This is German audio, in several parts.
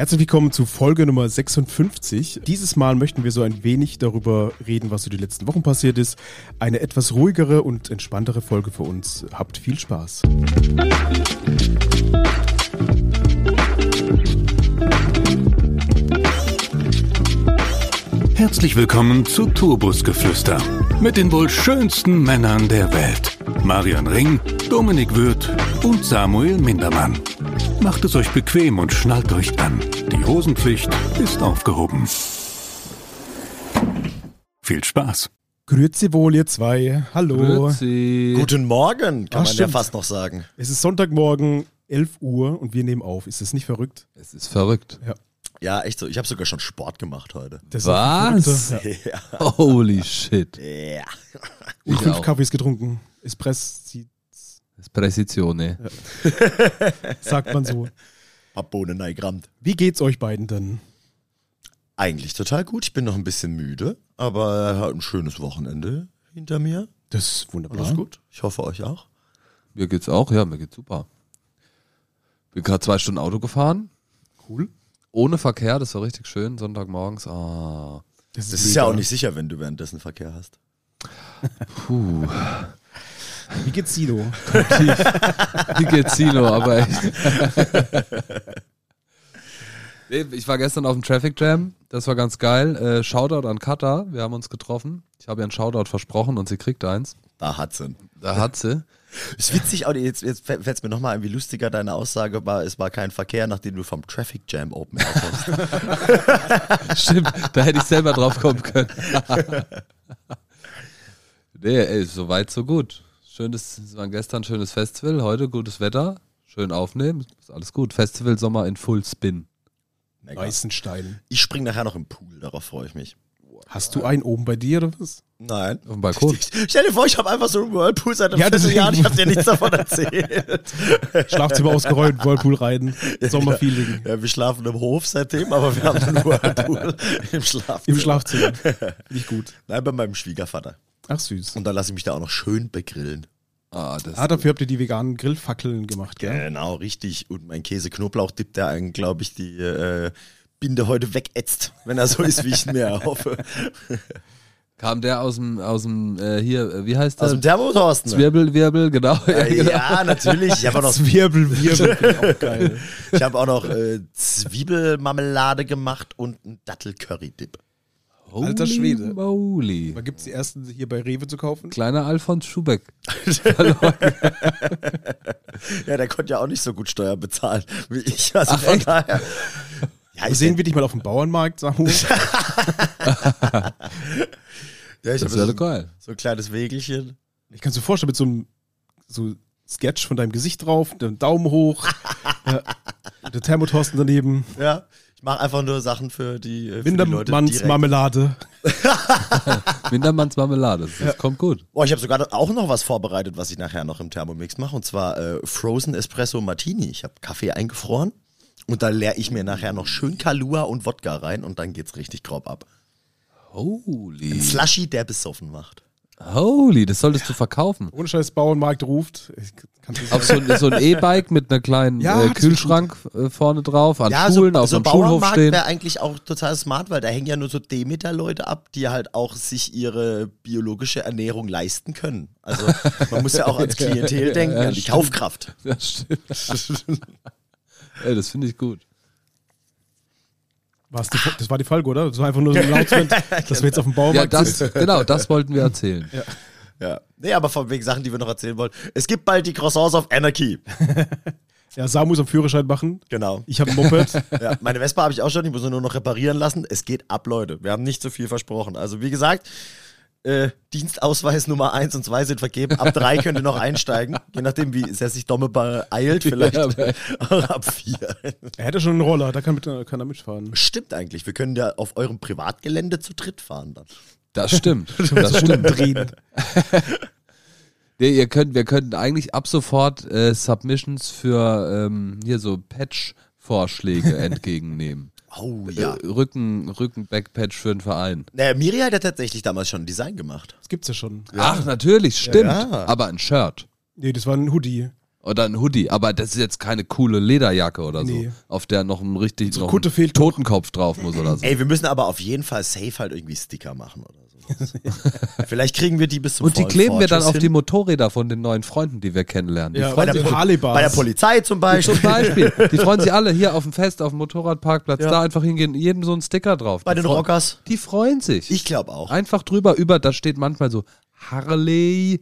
Herzlich willkommen zu Folge Nummer 56. Dieses Mal möchten wir so ein wenig darüber reden, was so die letzten Wochen passiert ist. Eine etwas ruhigere und entspanntere Folge für uns. Habt viel Spaß. Herzlich willkommen zu Turbusgeflüster mit den wohl schönsten Männern der Welt. Marian Ring, Dominik Würth und Samuel Mindermann. Macht es euch bequem und schnallt euch an. Die Hosenpflicht ist aufgehoben. Viel Spaß. Grüezi wohl, ihr zwei. Hallo. Grüezi. Guten Morgen, kann Ah, man ja stimmt. fast noch sagen. Es ist Sonntagmorgen, 11 Uhr und wir nehmen auf. Ist das nicht verrückt? Es ist verrückt. Ja, echt so. Ich habe sogar schon Sport gemacht heute. Das Was? Ja. Holy shit. ja. Und Ich fünf auch. Kaffees getrunken. Espresso, Espressione. sagt man so. Hab Bohnen neigerammt. Wie geht's euch beiden denn? Eigentlich total gut. Ich bin noch ein bisschen müde, aber ein schönes Wochenende hinter mir. Das ist wunderbar. Alles gut. Ich hoffe euch auch. Mir geht's auch, ja, mir geht's super. Bin gerade zwei Stunden Auto gefahren. Cool. Ohne Verkehr, das war richtig schön. Sonntagmorgens. Ah. Das ist ja auch nicht sicher, wenn du währenddessen Verkehr hast. Puh. Wie geht's Sino? Wie geht's Silo, aber echt. Ich war gestern auf dem Traffic Jam, das war ganz geil. Äh, Shoutout an Kata, wir haben uns getroffen. Ich habe ihr einen Shoutout versprochen und sie kriegt eins. Da hat sie. Da hat sie. Ist witzig, auch jetzt, jetzt fällt es mir nochmal ein, wie lustiger deine Aussage war. Es war kein Verkehr, nachdem du vom Traffic Jam Open Air kommst. Stimmt, da hätte ich selber drauf kommen können. nee, ey, so weit, so gut. Schönes, es war gestern ein schönes Festival, heute gutes Wetter, schön aufnehmen, ist alles gut. Festival Sommer in Full Spin. Mega. Weißenstein. Ich spring nachher noch im Pool, darauf freue ich mich. Hast du einen oben bei dir oder was? Nein. Auf dem Balkon. Stell dir vor, ich habe einfach so einen Whirlpool seit einem Ja. Vierteljahr ich habe dir nichts davon erzählt. Schlafzimmer ausgeräumt, Whirlpool rein, Sommerfeeling. Ja, wir schlafen im Hof seitdem, aber wir haben einen Whirlpool im Schlafzimmer. Im Schlafzimmer. Nicht gut. Nein, bei meinem Schwiegervater. Ach süß. Und dann lasse ich mich da auch noch schön begrillen. Ah, das Ah, dafür habt ihr die veganen Grillfackeln gemacht, gell? Genau, richtig. Und mein Käse-Knoblauch-Dip, der einen, glaube ich, die äh, Binde heute wegätzt, wenn er so ist, wie ich mir erhoffe. kam der aus dem, aus dem, äh, hier, äh, wie heißt Aus der? dem Thermotorsten. Zwirbel, Wirbel, genau. Ja, Äh, genau. ja, natürlich. Ich habe auch noch, Wirbel, Wirbel. finde ich auch geil. ich hab auch noch äh, Zwiebelmarmelade gemacht und einen Dattel-Curry-Dip. Alter Holy Schwede. Moly. Wann gibt's die ersten hier bei Rewe zu kaufen? Kleiner Alfons Schubeck. Ja, der konnte ja auch nicht so gut Steuer bezahlen wie ich. Also Ach, von echt? daher. Ja, ich Sehen wir dich mal auf dem Bauernmarkt, Samu? ja, ich Das habe wäre so, geil. so ein kleines Wägelchen. Ich kann mir vorstellen, mit so einem so Sketch von deinem Gesicht drauf, dem Daumen hoch, ja, der Thermotorsten daneben, Ja, ich mache einfach nur Sachen für die, äh, für die Leute. Marmelade. Wintermanns Marmelade, das, das kommt gut. Boah, ich habe sogar auch noch was vorbereitet, was ich nachher noch im Thermomix mache. Und zwar äh, Frozen Espresso Martini. Ich habe Kaffee eingefroren. Und da leere ich mir nachher noch schön Kalua und Wodka rein und dann geht's richtig grob ab. Holy. Ein Slushy, der besoffen macht. Holy, das solltest du verkaufen. Ohne Scheiß Bauernmarkt ruft. Auf so, so ein E-Bike mit einer kleinen Ja, äh, Kühlschrank äh, vorne drauf, an Ja, Schulen, so, auf so einem Schulhof Bauernmarkt stehen. wäre eigentlich auch total smart, weil da hängen ja nur so Demeter-Leute ab, die halt auch sich ihre biologische Ernährung leisten können. Also man muss ja auch ans Klientel denken, Ja, an die stimmt. Kaufkraft. Ja, stimmt. Ey, das finde ich gut. War's die, das war die Folge, oder? Das war einfach nur so ein Announcement, dass wir jetzt auf dem Ja, Bauernmarkt das, sind. genau, das wollten wir erzählen. Ja. Nee, aber von wegen Sachen, die wir noch erzählen wollen. Es gibt bald die Croissants of Anarchy. Ja, Samu muss am Führerschein machen. Genau. Ich habe ein Moped. Ja, meine Vespa habe ich auch schon, die muss ich nur noch reparieren lassen. Es geht ab, Leute. Wir haben nicht so viel versprochen. Also, wie gesagt, äh, Dienstausweis Nummer 1 und 2 sind vergeben. Ab 3 könnt ihr noch einsteigen. Je nachdem, wie sehr sich Domme beeilt, vielleicht Ja, auch ab 4. er hätte schon einen Roller, da kann, mit, kann er mitfahren. Stimmt eigentlich. Wir können ja auf eurem Privatgelände zu dritt fahren dann. Das stimmt. Das stimmt. Nee, ihr könnt, wir könnten eigentlich ab sofort äh, Submissions für ähm, hier so Patch-Vorschläge entgegennehmen. Oh ja. Äh, Rücken, Rücken-Backpatch für einen Verein. Naja, Miri hat ja tatsächlich damals schon ein Design gemacht. Das gibt's ja schon. Ach, natürlich, stimmt. Ja. Aber ein Shirt. Nee, das war ein Hoodie. Oder ein Hoodie, aber das ist jetzt keine coole Lederjacke oder so, Nee. auf der noch ein richtig So noch ein. Totenkopf drauf muss oder so. Ey, wir müssen aber auf jeden Fall safe halt irgendwie Sticker machen oder. Vielleicht kriegen wir die bis zum Und die kleben wir dann auf die hin. Motorräder von den neuen Freunden, die wir kennenlernen. Die Ja, freuen bei der. Bei der Polizei zum Beispiel. zum Beispiel. Die freuen sich alle hier auf dem Fest, auf dem Motorradparkplatz, Ja. da einfach hingehen, jedem so ein Sticker drauf. Bei Die den freu- Rockers. Die freuen sich. Ich glaube auch. Einfach drüber, über, da steht manchmal so Harley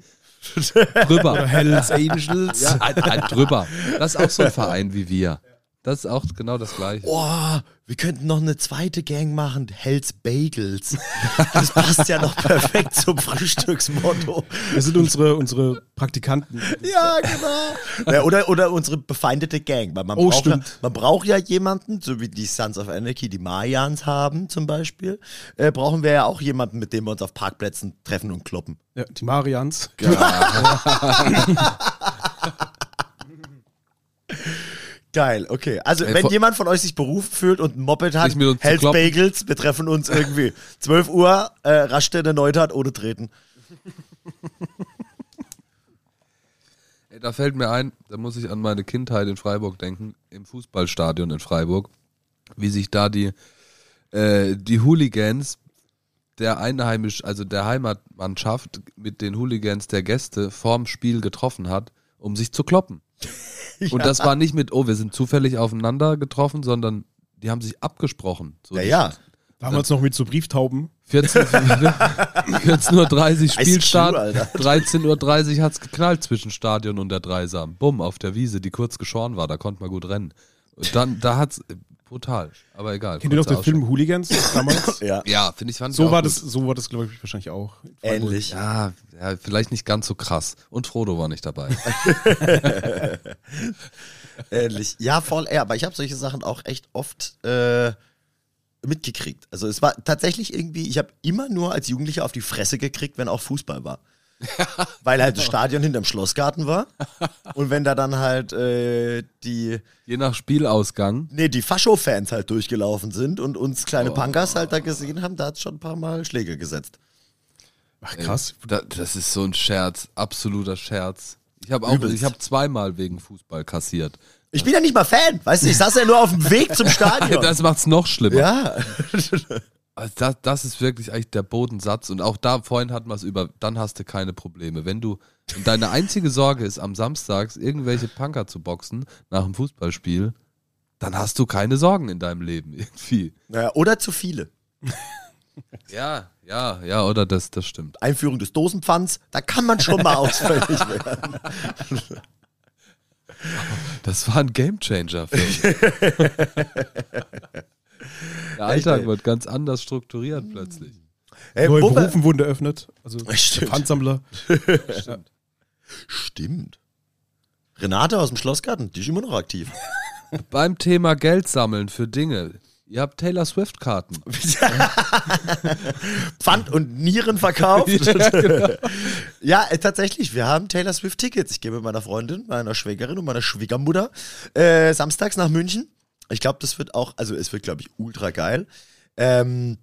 drüber. Hells Angels. Ja, ein, ein drüber. Das ist auch so ein Verein wie wir. Das ist auch genau das gleiche. Oh, wir könnten noch eine zweite Gang machen. Hells Bagels. Das passt ja noch perfekt zum Frühstücksmotto. Das sind unsere, unsere Praktikanten. Ja, genau. Ja, oder, oder unsere befeindete Gang. Weil man, Oh, braucht ja, stimmt. man braucht ja jemanden, so wie die Sons of Anarchy, die Mayans haben zum Beispiel, äh, brauchen wir ja auch jemanden, mit dem wir uns auf Parkplätzen treffen und kloppen. Ja, die Marians. Geil, okay. Also, Ey, wenn jemand von euch sich berufen fühlt und ein Moped hat, Hells. Bagels, wir treffen uns irgendwie 12 Uhr, äh, Raststätte Neustadt ohne Treten. Ey, da fällt mir ein, da muss ich an meine Kindheit in Freiburg denken, im Fußballstadion in Freiburg, wie sich da die, äh, die Hooligans der Einheimisch, also der Heimatmannschaft mit den Hooligans der Gäste vorm Spiel getroffen hat, um sich zu kloppen. Und das war nicht mit, oh, wir sind zufällig aufeinander getroffen, sondern die haben sich abgesprochen. So Ja, ja. Damals noch mit so Brieftauben. 14 14.30 Uhr Spielstart, Alter. 13.30 Uhr hat's geknallt zwischen Stadion und der Dreisam. Bumm, auf der Wiese, die kurz geschoren war, da konnte man gut rennen. Und dann, da hat's, brutal, aber egal. Kennt ihr noch den Film Hooligans damals? Ja, Ja, finde ich, fand ich so auch war gut. das, so war das, glaube ich, wahrscheinlich auch. ähnlich. Ja, ja, vielleicht nicht ganz so krass. Und Frodo war nicht dabei. Ähnlich. Ja, voll. Ja, aber ich habe solche Sachen auch echt oft äh, mitgekriegt. Also es war tatsächlich irgendwie, ich habe immer nur als Jugendlicher auf die Fresse gekriegt, wenn auch Fußball war. Weil halt das Stadion hinterm Schlossgarten war. Und wenn da dann halt äh, die, Je nach Spielausgang. nee, die Fascho-Fans halt durchgelaufen sind und uns kleine Punkers halt da gesehen haben, da hat schon ein paar Mal Schläge gesetzt. Ach krass. Da, das ist so ein Scherz, absoluter Scherz. Ich habe auch, Übelst. ich habe zweimal wegen Fußball kassiert. Ich bin ja nicht mal Fan, weißt du, ich saß ja nur auf dem Weg zum Stadion. Das macht's noch schlimmer. ja. Also das, das ist wirklich eigentlich der Bodensatz. Und auch da, vorhin hatten wir es über, dann hast du keine Probleme. Wenn du, deine einzige Sorge ist, am Samstags irgendwelche Punker zu boxen nach dem Fußballspiel, dann hast du keine Sorgen in deinem Leben irgendwie. Naja, oder zu viele. Ja, ja, ja, oder das, das stimmt. Einführung des Dosenpfands, da kann man schon mal ausfällig werden. Das war ein Gamechanger für mich. Der Alltag wird ganz anders strukturiert plötzlich. Hey, Neue wo wir- Berufen wurden eröffnet. Also Stimmt. Pfandsammler. Stimmt. Renate aus dem Schlossgarten, die ist immer noch aktiv. Beim Thema Geld sammeln für Dinge. Ihr habt Taylor Swift-Karten. Pfand und Nieren verkauft. Ja, genau. Ja, äh, tatsächlich, wir haben Taylor Swift Tickets. Ich gehe mit meiner Freundin, meiner Schwägerin und meiner Schwiegermutter äh, samstags nach München. Ich glaube, das wird auch, also es wird, glaube ich, ultra geil. Ähm,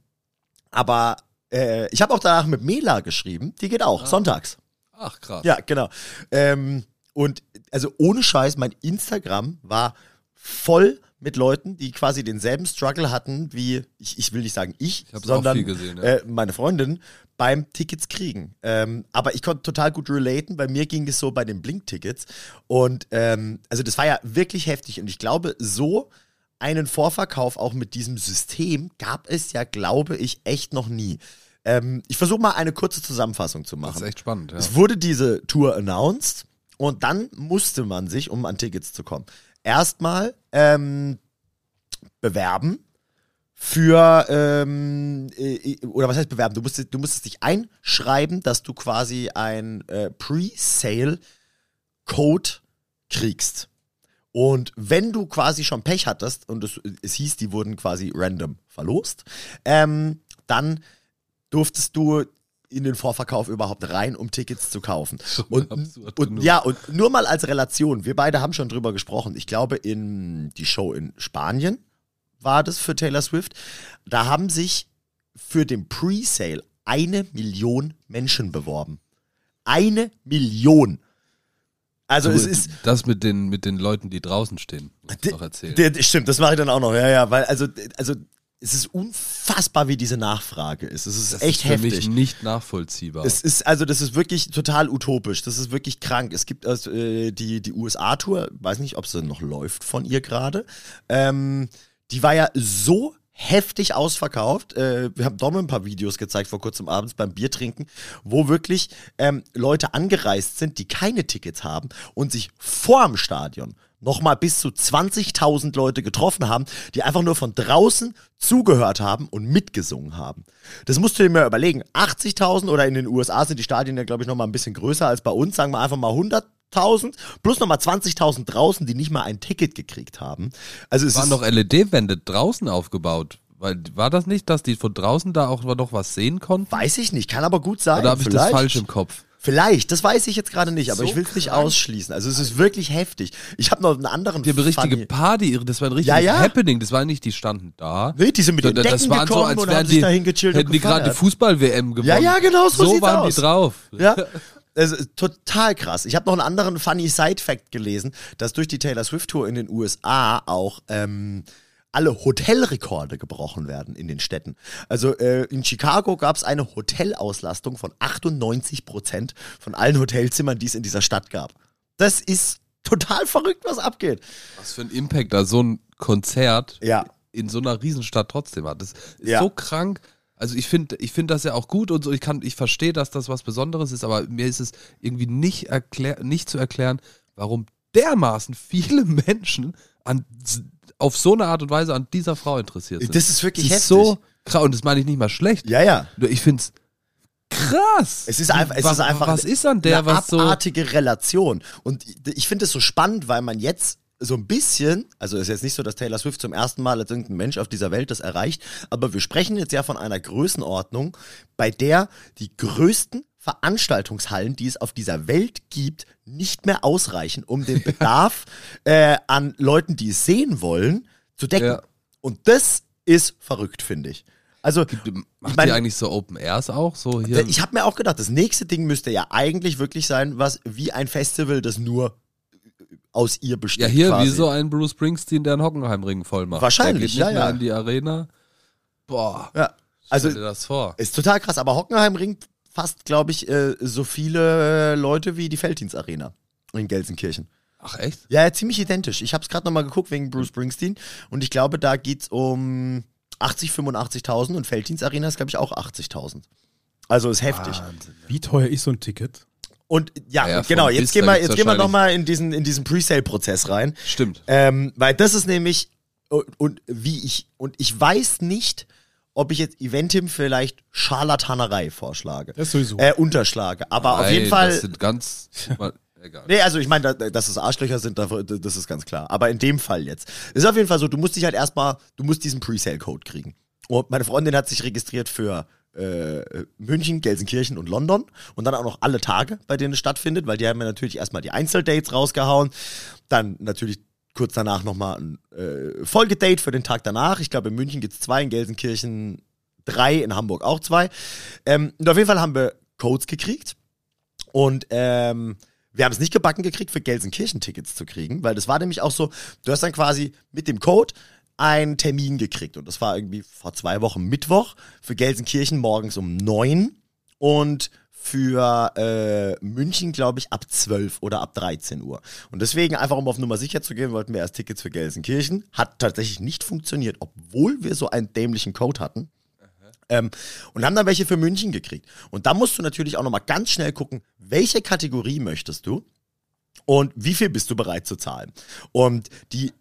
aber äh, ich habe auch danach mit Mela geschrieben. Die geht auch, sonntags. Ach, krass. Ja, genau. Ähm, und also ohne Scheiß, mein Instagram war voll mit Leuten, die quasi denselben Struggle hatten wie, ich, ich will nicht sagen ich, Ich sondern gesehen, ja. äh, meine Freundin beim Tickets kriegen. Ähm, aber ich konnte total gut relaten. Bei mir ging es so bei den Blink-Tickets. Und ähm, also das war ja wirklich heftig. Und ich glaube, so einen Vorverkauf auch mit diesem System gab es ja, glaube ich, echt noch nie. Ähm, ich versuche mal eine kurze Zusammenfassung zu machen. Das ist echt spannend, ja. Es wurde diese Tour announced und dann musste man sich, um an Tickets zu kommen, erstmal ähm, bewerben für, ähm, äh, oder was heißt bewerben? Du musstest, du musstest dich einschreiben, dass du quasi ein äh, Pre-Sale-Code kriegst. Und wenn du quasi schon Pech hattest, und es, es hieß, die wurden quasi random verlost, ähm, dann durftest du in den Vorverkauf überhaupt rein, um Tickets zu kaufen. Und, und ja, und nur mal als Relation, wir beide haben schon drüber gesprochen. Ich glaube, in die Show in Spanien war das für Taylor Swift. Da haben sich für den Pre-Sale eine Million Menschen beworben. Eine Million. Also Du, es ist, das mit den, mit den Leuten, die draußen stehen, musst noch erzählen. Stimmt, das mache ich dann auch noch. Ja, ja, weil also, also es ist unfassbar, wie diese Nachfrage ist. Es ist das echt ist für heftig. mich nicht nachvollziehbar. Es ist also, das ist wirklich total utopisch. Das ist wirklich krank. Es gibt also, äh, die die USA-Tour, weiß nicht, ob sie noch läuft von ihr gerade. Ähm, die war ja so heftig ausverkauft. Äh, wir haben Dom ein paar Videos gezeigt vor kurzem abends beim Biertrinken, wo wirklich ähm, Leute angereist sind, die keine Tickets haben und sich vor dem Stadion nochmal bis zu 20.000 Leute getroffen haben, die einfach nur von draußen zugehört haben und mitgesungen haben. Das musst du dir mal überlegen. 80.000 oder in den USA sind die Stadien ja, glaube ich, nochmal ein bisschen größer als bei uns. Sagen wir einfach mal 100.000 plus nochmal 20.000 draußen, die nicht mal ein Ticket gekriegt haben. Also es waren noch LED-Wände draußen aufgebaut. Weil, war das nicht, dass die von draußen da auch noch was sehen konnten? Weiß ich nicht, kann aber gut sein. Oder habe ich das falsch im Kopf? Vielleicht, das weiß ich jetzt gerade nicht, aber So ich will es nicht ausschließen. Also es ist wirklich heftig. Ich habe noch einen anderen Die haben eine richtige Party, das war ein richtiges Ja, ja. Happening. Das war nicht, die standen da. Nee, die sind mit den Das- das Decken waren so, als wären haben sich die, hätten die gerade die. Fußball-WM gewonnen. Ja, ja, genau, so So waren die drauf. Ja. Es ist total krass. Ich habe noch einen anderen funny Side-Fact gelesen, dass durch die Taylor Swift-Tour in den USA auch ähm, alle Hotelrekorde gebrochen werden in den Städten. Also äh, in Chicago gab es eine Hotelauslastung von 98 Prozent von allen Hotelzimmern, die es in dieser Stadt gab. Das ist total verrückt, was abgeht. Was für ein Impact da so ein Konzert Ja. in so einer Riesenstadt trotzdem hat. Das ist Ja. so krank. Also ich finde ich finde das ja auch gut und so. Ich kann, ich verstehe, dass das was Besonderes ist, aber mir ist es irgendwie nicht erklär, nicht zu erklären, warum dermaßen viele Menschen an, auf so eine Art und Weise an dieser Frau interessiert sind. Das ist wirklich Das ist so krass und das meine ich nicht mal schlecht. Ja, ja. Ich finde es krass. Es ist einfach, es was, ist einfach was ist an der, eine was so abartige Relation. Und ich finde es so spannend, weil man jetzt so ein bisschen, also ist jetzt nicht so, dass Taylor Swift zum ersten Mal als irgendein Mensch auf dieser Welt das erreicht, aber wir sprechen jetzt ja von einer Größenordnung, bei der die größten Veranstaltungshallen, die es auf dieser Welt gibt, nicht mehr ausreichen, um den Bedarf äh, an Leuten, die es sehen wollen, zu decken. Ja. Und das ist verrückt, finde ich. Also, macht mein- die eigentlich so Open Airs auch so hier? ich habe mir auch gedacht, das nächste Ding müsste ja eigentlich wirklich sein, was wie ein Festival, das nur aus ihr besteht. Ja, hier quasi. wie so ein Bruce Springsteen, der einen Hockenheimring voll macht. Wahrscheinlich, der geht nicht ja, mehr ja. in die Arena. Boah, Ja, also stell dir das vor. ist total krass. Aber Hockenheimring fast, glaube ich, äh, so viele äh, Leute wie die Felddienst Arena in Gelsenkirchen. Ach echt? Ja, ja ziemlich identisch. Ich habe es gerade nochmal geguckt wegen Bruce Springsteen und ich glaube, da geht's um 80, 85.000 und Felddienst Arena ist, glaube ich, auch 80.000. Also ist heftig. Wahnsinn. Wie teuer ist so ein Ticket? Und ja, Ja, genau, jetzt gehen wir, jetzt gehen wir nochmal in diesen, in diesen Presale-Prozess rein. Stimmt. Ähm, weil das ist nämlich, und, und wie ich, und ich weiß nicht, ob ich jetzt Eventim vielleicht Scharlatanerei vorschlage. Das sowieso. Äh, unterschlage. Aber auf Nein, jeden Fall. Das sind ganz. mal, egal. Nee, also ich meine, da- dass es Arschlöcher sind, da- das ist ganz klar. Aber in dem Fall jetzt. Ist auf jeden Fall so, du musst dich halt erstmal, du musst diesen Presale-Code kriegen. Und meine Freundin hat sich registriert für äh, München, Gelsenkirchen und London und dann auch noch alle Tage, bei denen es stattfindet, weil die haben ja natürlich erstmal die Einzeldates rausgehauen, dann natürlich kurz danach nochmal ein äh, Folgedate für den Tag danach. Ich glaube, in München gibt's zwei, in Gelsenkirchen drei, in Hamburg auch zwei. Ähm, und auf jeden Fall haben wir Codes gekriegt und ähm, wir haben es nicht gebacken gekriegt, für Gelsenkirchen-Tickets zu kriegen, weil das war nämlich auch so, du hast dann quasi mit dem Code einen Termin gekriegt. Und das war irgendwie vor zwei Wochen Mittwoch für Gelsenkirchen morgens um neun und für äh, München, glaube ich, ab 12 oder ab 13 Uhr. Und deswegen, einfach um auf Nummer sicher zu gehen, wollten wir erst Tickets für Gelsenkirchen. Hat tatsächlich nicht funktioniert, obwohl wir so einen dämlichen Code hatten. Ähm, und haben dann welche für München gekriegt. Und da musst du natürlich auch nochmal ganz schnell gucken, welche Kategorie möchtest du und wie viel bist du bereit zu zahlen. Und die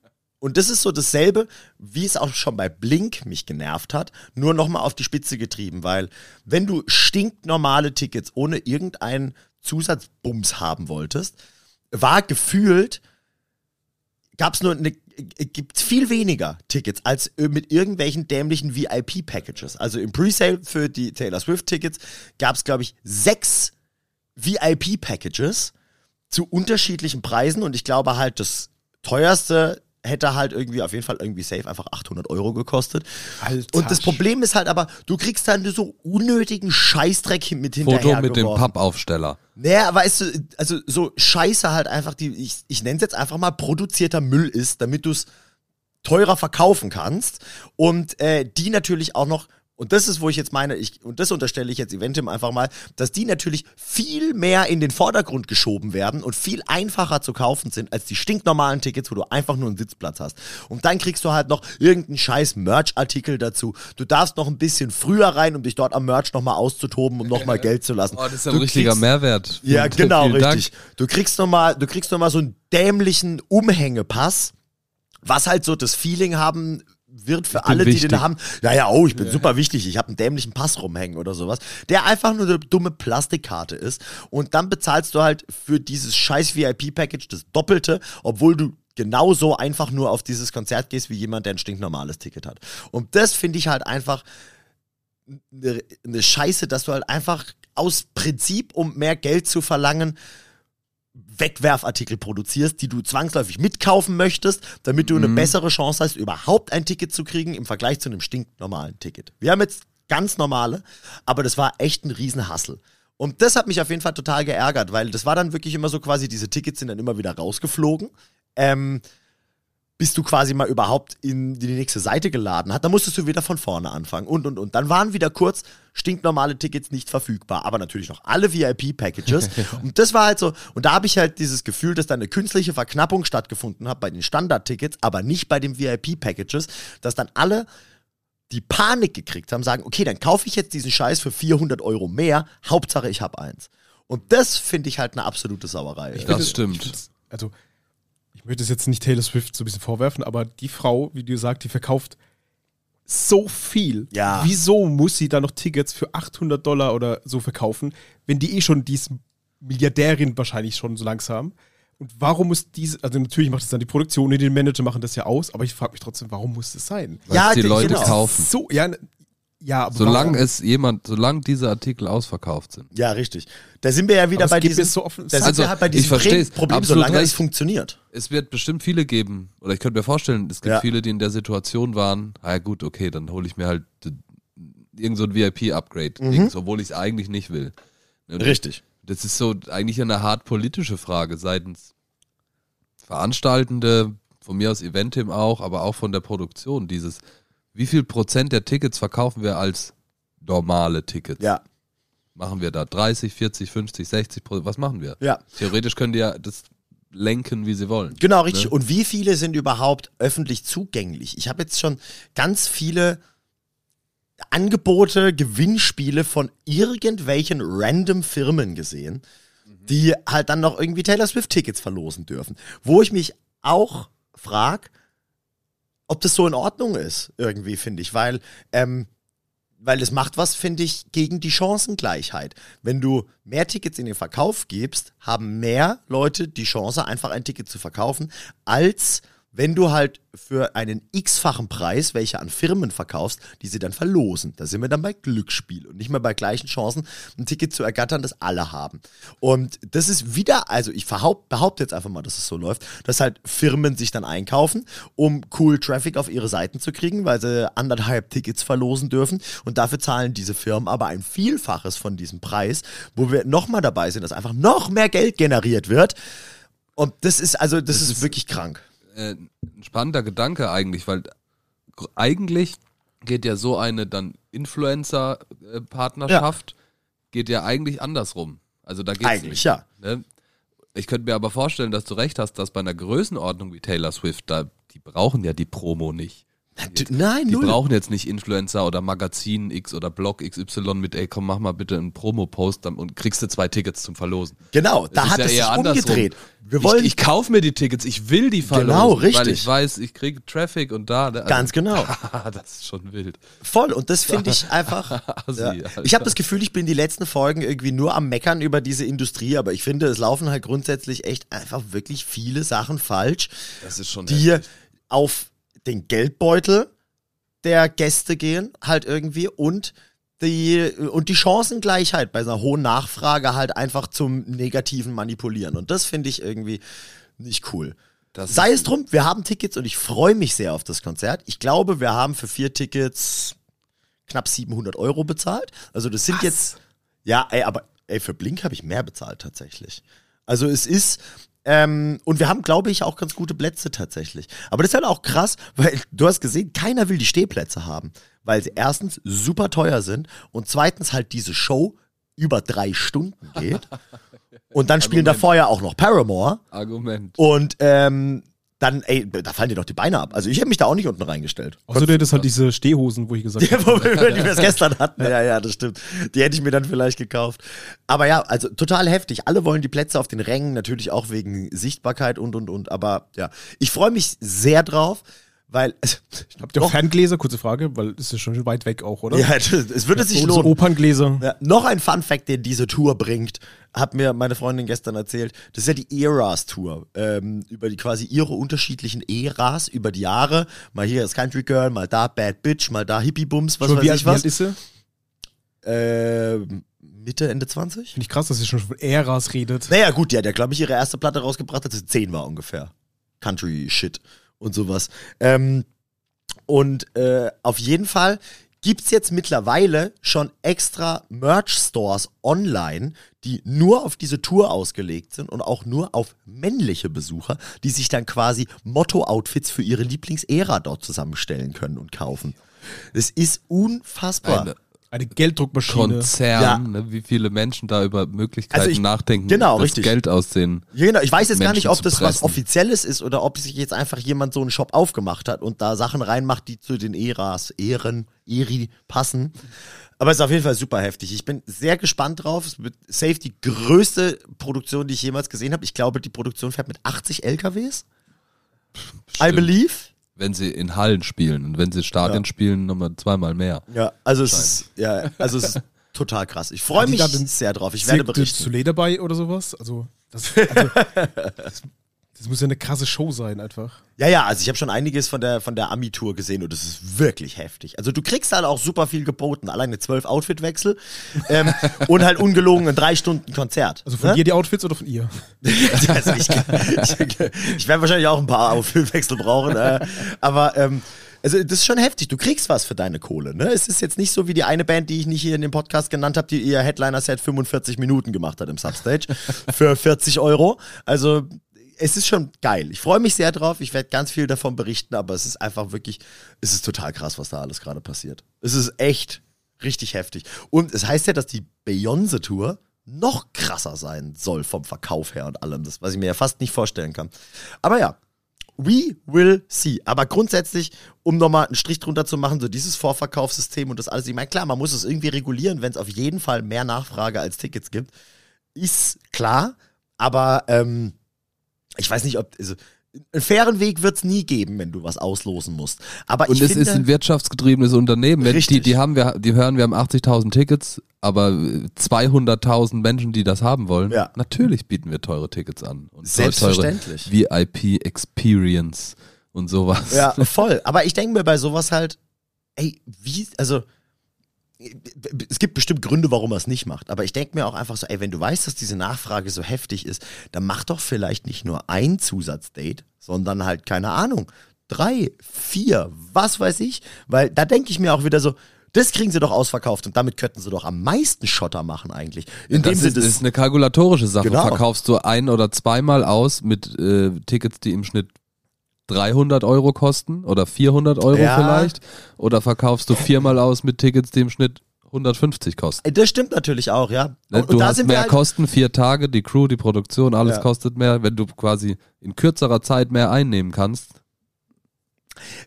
und das ist so dasselbe, wie es auch schon bei Blink mich genervt hat, nur nochmal auf die Spitze getrieben, weil wenn du stinknormale Tickets ohne irgendeinen Zusatzbums haben wolltest, war gefühlt, gab es nur eine, gibt's viel weniger Tickets als äh, mit irgendwelchen dämlichen VIP-Packages. Also im Presale für die Taylor Swift-Tickets gab es, glaube ich, sechs VIP-Packages zu unterschiedlichen Preisen und ich glaube halt, das teuerste hätte halt irgendwie auf jeden Fall irgendwie safe einfach 800 Euro gekostet. Alter. Und das Problem ist halt aber, du kriegst dann so unnötigen Scheißdreck mit hinterher Foto mit dem. Pappaufsteller. Naja, weißt du, also so Scheiße halt einfach, die, ich, ich nenne es jetzt einfach mal produzierter Müll ist, damit du es teurer verkaufen kannst. Und äh, die natürlich auch noch, und das ist, wo ich jetzt meine, ich, und das unterstelle ich jetzt Eventim einfach mal, dass die natürlich viel mehr in den Vordergrund geschoben werden und viel einfacher zu kaufen sind als die stinknormalen Tickets, wo du einfach nur einen Sitzplatz hast. Und dann kriegst du halt noch irgendeinen scheiß Merch-Artikel dazu. Du darfst noch ein bisschen früher rein, um dich dort am Merch nochmal auszutoben, um nochmal Geld zu lassen. Oh, das ist ein Du richtiger kriegst- Mehrwert. ja, genau, Dank. richtig. Du kriegst nochmal, du kriegst noch mal so einen dämlichen Umhängepass, was halt so das Feeling haben wird für alle, die wichtig. den haben. Ja, ja, oh, ich bin super wichtig, ich habe einen dämlichen Pass rumhängen oder sowas, der einfach nur eine dumme Plastikkarte ist und dann bezahlst du halt für dieses scheiß VIP-Package das Doppelte, obwohl du genauso einfach nur auf dieses Konzert gehst wie jemand, der ein stinknormales Ticket hat. Und das finde ich halt einfach eine, eine Scheiße, dass du halt einfach aus Prinzip, um mehr Geld zu verlangen, Wegwerfartikel produzierst, die du zwangsläufig mitkaufen möchtest, damit du eine bessere Chance hast, überhaupt ein Ticket zu kriegen im Vergleich zu einem stinknormalen Ticket. Wir haben jetzt ganz normale, aber das war echt ein Riesenhassel. Und das hat mich auf jeden Fall total geärgert, weil das war dann wirklich immer so quasi, diese Tickets sind dann immer wieder rausgeflogen. Ähm, bis du quasi mal überhaupt in die nächste Seite geladen hast, dann musstest du wieder von vorne anfangen und und und. Dann waren wieder kurz stinknormale Tickets nicht verfügbar, aber natürlich noch alle VIP-Packages. und das war halt so, und da habe ich halt dieses Gefühl, dass da eine künstliche Verknappung stattgefunden hat bei den Standard-Tickets, aber nicht bei den VIP-Packages, dass dann alle die Panik gekriegt haben, sagen, okay, dann kaufe ich jetzt diesen Scheiß für 400 Euro mehr, Hauptsache ich habe eins. Und das finde ich halt eine absolute Sauerei. Das stimmt. Also, ich möchte es jetzt nicht Taylor Swift so ein bisschen vorwerfen, aber die Frau, wie du sagst, die verkauft so viel. Ja. Wieso muss sie da noch Tickets für 800 Dollar oder so verkaufen, wenn die eh schon, die ist Milliardärin wahrscheinlich schon so langsam. Und warum muss diese, also natürlich macht es dann die Produktion und die Manager machen das ja aus, aber ich frage mich trotzdem, warum muss das sein? Weil Ja, die Leute genau. kaufen. So, ja, ja, aber Solange warum? es jemand, solange diese Artikel ausverkauft sind. Ja, richtig. Da sind wir ja wieder Aber es bei diesem, so offen- da sind Also, wir halt bei ich diesem versteh's. Problem, solange es recht. funktioniert. Es wird bestimmt viele geben, oder ich könnte mir vorstellen, es gibt Ja. viele, die in der Situation waren, ah ja gut, okay, dann hole ich mir halt irgend so ein VIP-Upgrade, Mhm. obwohl ich es eigentlich nicht will. Und Richtig. Das ist so eigentlich eine hart politische Frage seitens Veranstaltende, von mir aus Eventim auch, aber auch von der Produktion. Dieses, wie viel Prozent der Tickets verkaufen wir als normale Tickets? Ja, Machen wir da 30, 40, 50, 60 Prozent? Was machen wir? ja. Theoretisch können die ja das lenken, wie sie wollen. Genau, richtig. Ne? Und wie viele sind überhaupt öffentlich zugänglich? Ich habe jetzt schon ganz viele Angebote, Gewinnspiele von irgendwelchen random Firmen gesehen, die halt dann noch irgendwie Taylor Swift Tickets verlosen dürfen. Wo ich mich auch frag, ob das so in Ordnung ist, irgendwie, finde ich, weil, ähm, weil es macht was, finde ich, gegen die Chancengleichheit. Wenn du mehr Tickets in den Verkauf gibst, haben mehr Leute die Chance, einfach ein Ticket zu verkaufen, als wenn du halt für einen x-fachen Preis welche an Firmen verkaufst, die sie dann verlosen. Da sind wir dann bei Glücksspiel und nicht mehr bei gleichen Chancen, ein Ticket zu ergattern, das alle haben. Und das ist wieder, also ich behaupte jetzt einfach mal, dass es so läuft, dass halt Firmen sich dann einkaufen, um cool Traffic auf ihre Seiten zu kriegen, weil sie anderthalb Tickets verlosen dürfen. Und dafür zahlen diese Firmen aber ein Vielfaches von diesem Preis, wo wir nochmal dabei sind, dass einfach noch mehr Geld generiert wird. Und das ist, also, das, ist, wirklich krank. Äh, ein spannender Gedanke eigentlich, weil eigentlich geht ja so eine dann Influencer-Partnerschaft, geht ja eigentlich andersrum. Also da geht's Eigentlich, nicht. ja. Ne? Ich könnte mir aber vorstellen, dass du recht hast, dass bei einer Größenordnung wie Taylor Swift, da, die brauchen ja die Promo nicht. Nein, Die null. brauchen jetzt nicht Influencer oder Magazin X oder Blog XY mit, ey, komm, mach mal bitte einen Promo-Post und kriegst du zwei Tickets zum Verlosen. Genau, da ist hat ja es sich andersrum. umgedreht. Wir wollen ich, ich kaufe mir die Tickets, ich will die verlosen, Genau, weil richtig. ich weiß, ich kriege Traffic und da. ne, Also, Ganz genau. das ist schon wild. Voll. Und das finde ich einfach. Ja. Ich habe das Gefühl, ich bin die letzten Folgen irgendwie nur am Meckern über diese Industrie, aber ich finde, es laufen halt grundsätzlich echt einfach wirklich viele Sachen falsch, Das ist schon die heftig. auf den Geldbeutel der Gäste gehen, halt irgendwie und die, und die Chancengleichheit bei einer hohen Nachfrage halt einfach zum negativen Manipulieren. Und das finde ich irgendwie nicht cool. Das Sei es drum, wir haben Tickets und ich freue mich sehr auf das Konzert. Ich glaube, wir haben für vier Tickets knapp 700 Euro bezahlt. Also das sind jetzt, ja, ey, aber ey, für Blink habe ich mehr bezahlt tatsächlich. Also es ist, ähm, und wir haben, glaube ich, auch ganz gute Plätze tatsächlich. Aber das ist halt auch krass, weil du hast gesehen, keiner will die Stehplätze haben, weil sie erstens super teuer sind und zweitens halt diese Show über drei Stunden geht. Und dann spielen Argument. davor ja auch noch Paramore. Argument. Und ähm, dann, ey, da fallen dir doch die Beine ab. Also ich hätte mich da auch nicht unten reingestellt. Außerdem das halt diese Stehhosen, wo ich gesagt Ja, habe. wo wir, die wir es gestern hatten. Ja, ja, das stimmt. Die hätte ich mir dann vielleicht gekauft. Aber ja, also total heftig. Alle wollen die Plätze auf den Rängen, natürlich auch wegen Sichtbarkeit und, und, und. Aber ja, ich freue mich sehr drauf, weil also, Habt ihr auch Ferngläser? Kurze Frage, weil es ist schon weit weg auch, oder? ja, es würde sich so, lohnen. So Operngläser. Ja, noch ein Fun Fact, den diese Tour bringt, hat mir meine Freundin gestern erzählt. Das ist ja die Eras Tour. Ähm, über die quasi ihre unterschiedlichen Eras über die Jahre. Mal hier das Country Girl, mal da Bad Bitch, mal da Hippie Bums, was Schon weiß wie, alt, ich wie alt was. ist sie? Äh, Mitte, Ende 20? Finde ich krass, dass sie schon von Äras redet. Naja, gut, die hat ja, glaube ich, ihre erste Platte rausgebracht, als sie 10 war ungefähr. Country Shit und sowas. Ähm, und äh, auf jeden Fall gibt's jetzt mittlerweile schon extra Merch-Stores online, die nur auf diese Tour ausgelegt sind und auch nur auf männliche Besucher, die sich dann quasi Motto-Outfits für ihre Lieblingsära dort zusammenstellen können und kaufen. Das ist unfassbar. Eine Eine Gelddruckmaschine. Konzern, Ja. ne, wie viele Menschen da über Möglichkeiten Also ich- nachdenken, genau, das richtig. Geld aussehen. Ja, genau. Ich weiß jetzt gar Menschen nicht, ob das was. Offizielles ist oder ob sich jetzt einfach jemand so einen Shop aufgemacht hat und da Sachen reinmacht, die zu den Eras, Ehren, Eri passen. Aber es ist auf jeden Fall super heftig. Ich bin sehr gespannt drauf. Es wird safe die größte Produktion, die ich jemals gesehen habe. Ich glaube, die Produktion fährt mit 80 LKWs. I Stimmt. believe. Wenn sie in Hallen spielen und wenn sie Stadien Ja. spielen, nochmal zweimal mehr. Ja, also es ist, ja, also es ist total krass. Ich freue mich sehr drauf. Ich werde berichten. Soleil dabei oder sowas? Also, das, also das, muss ja eine krasse Show sein, einfach. Ja, ja, also ich habe schon einiges von der, von der Ami-Tour gesehen und das ist wirklich heftig. Also du kriegst halt auch super viel geboten. Alleine zwölf Outfitwechsel ähm, und halt ungelogen ein drei Stunden Konzert. Also von ne? dir die Outfits oder von ihr? also ich ich, ich werde wahrscheinlich auch ein paar Outfitwechsel brauchen. Äh, aber ähm, also das ist schon heftig. Du kriegst was für deine Kohle. Ne? Es ist jetzt nicht so wie die eine Band, die ich nicht hier in dem Podcast genannt habe, die ihr Headliner-Set 45 Minuten gemacht hat im Substage für 40 Euro. Also es ist schon geil. Ich freue mich sehr drauf. Ich werde ganz viel davon berichten, aber es ist einfach wirklich, es ist total krass, was da alles gerade passiert. Es ist echt richtig heftig. Und es heißt ja, dass die Beyoncé-Tour noch krasser sein soll vom Verkauf her und allem. Das, was ich mir ja fast nicht vorstellen kann. Aber ja, we will see. Aber grundsätzlich, um nochmal einen Strich drunter zu machen, so dieses Vorverkaufssystem und das alles, ich meine, klar, man muss es irgendwie regulieren, wenn es auf jeden Fall mehr Nachfrage als Tickets gibt. Ist klar, aber ähm, ich weiß nicht, ob. Also, einen fairen Weg wird es nie geben, wenn du was auslosen musst. Aber Und es finde, ist ein wirtschaftsgetriebenes Unternehmen. Richtig. Die, die haben wir, die hören, wir haben 80.000 Tickets, aber äh, 200.000 Menschen, die das haben wollen. Ja. Natürlich bieten wir teure Tickets an. Und Selbstverständlich. Teure VIP Experience und sowas. Ja, voll. Aber ich denke mir bei sowas halt, ey, wie, also, es gibt bestimmt Gründe, warum er es nicht macht. Aber ich denke mir auch einfach so, ey, wenn du weißt, dass diese Nachfrage so heftig ist, dann mach doch vielleicht nicht nur ein Zusatzdate, sondern halt, keine Ahnung, drei, vier, was weiß ich. Weil da denke ich mir auch wieder so, das kriegen sie doch ausverkauft und damit könnten sie doch am meisten Schotter machen eigentlich. Indem das sie ist, ist eine kalkulatorische Sache. Genau. Verkaufst du ein oder zweimal aus mit äh, Tickets, die im Schnitt 300 Euro kosten oder 400 Euro Ja. vielleicht? Oder verkaufst du viermal aus mit Tickets, die im Schnitt 150 kosten? das stimmt natürlich auch, ja. Ne, Und, du und da hast sind mehr wir halt, Kosten, vier Tage, die Crew, die Produktion, alles Ja. kostet mehr. Wenn du quasi in kürzerer Zeit mehr einnehmen kannst,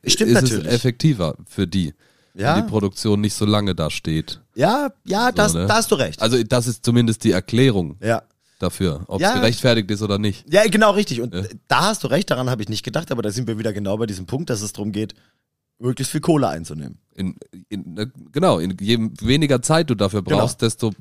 Stimmt ist natürlich. es effektiver für die, Ja. wenn die Produktion nicht so lange da steht. ja, ja, das, ne? da hast du recht. Also das ist zumindest die Erklärung ja. Dafür, ob Ja. es gerecht ist oder nicht. Ja, genau, richtig. Und Ja. da hast du recht, daran habe ich nicht gedacht, aber da sind wir wieder genau bei diesem Punkt, dass es darum geht, möglichst viel Kohle einzunehmen. In, in, ne, genau, in je weniger Zeit du dafür Genau. brauchst, desto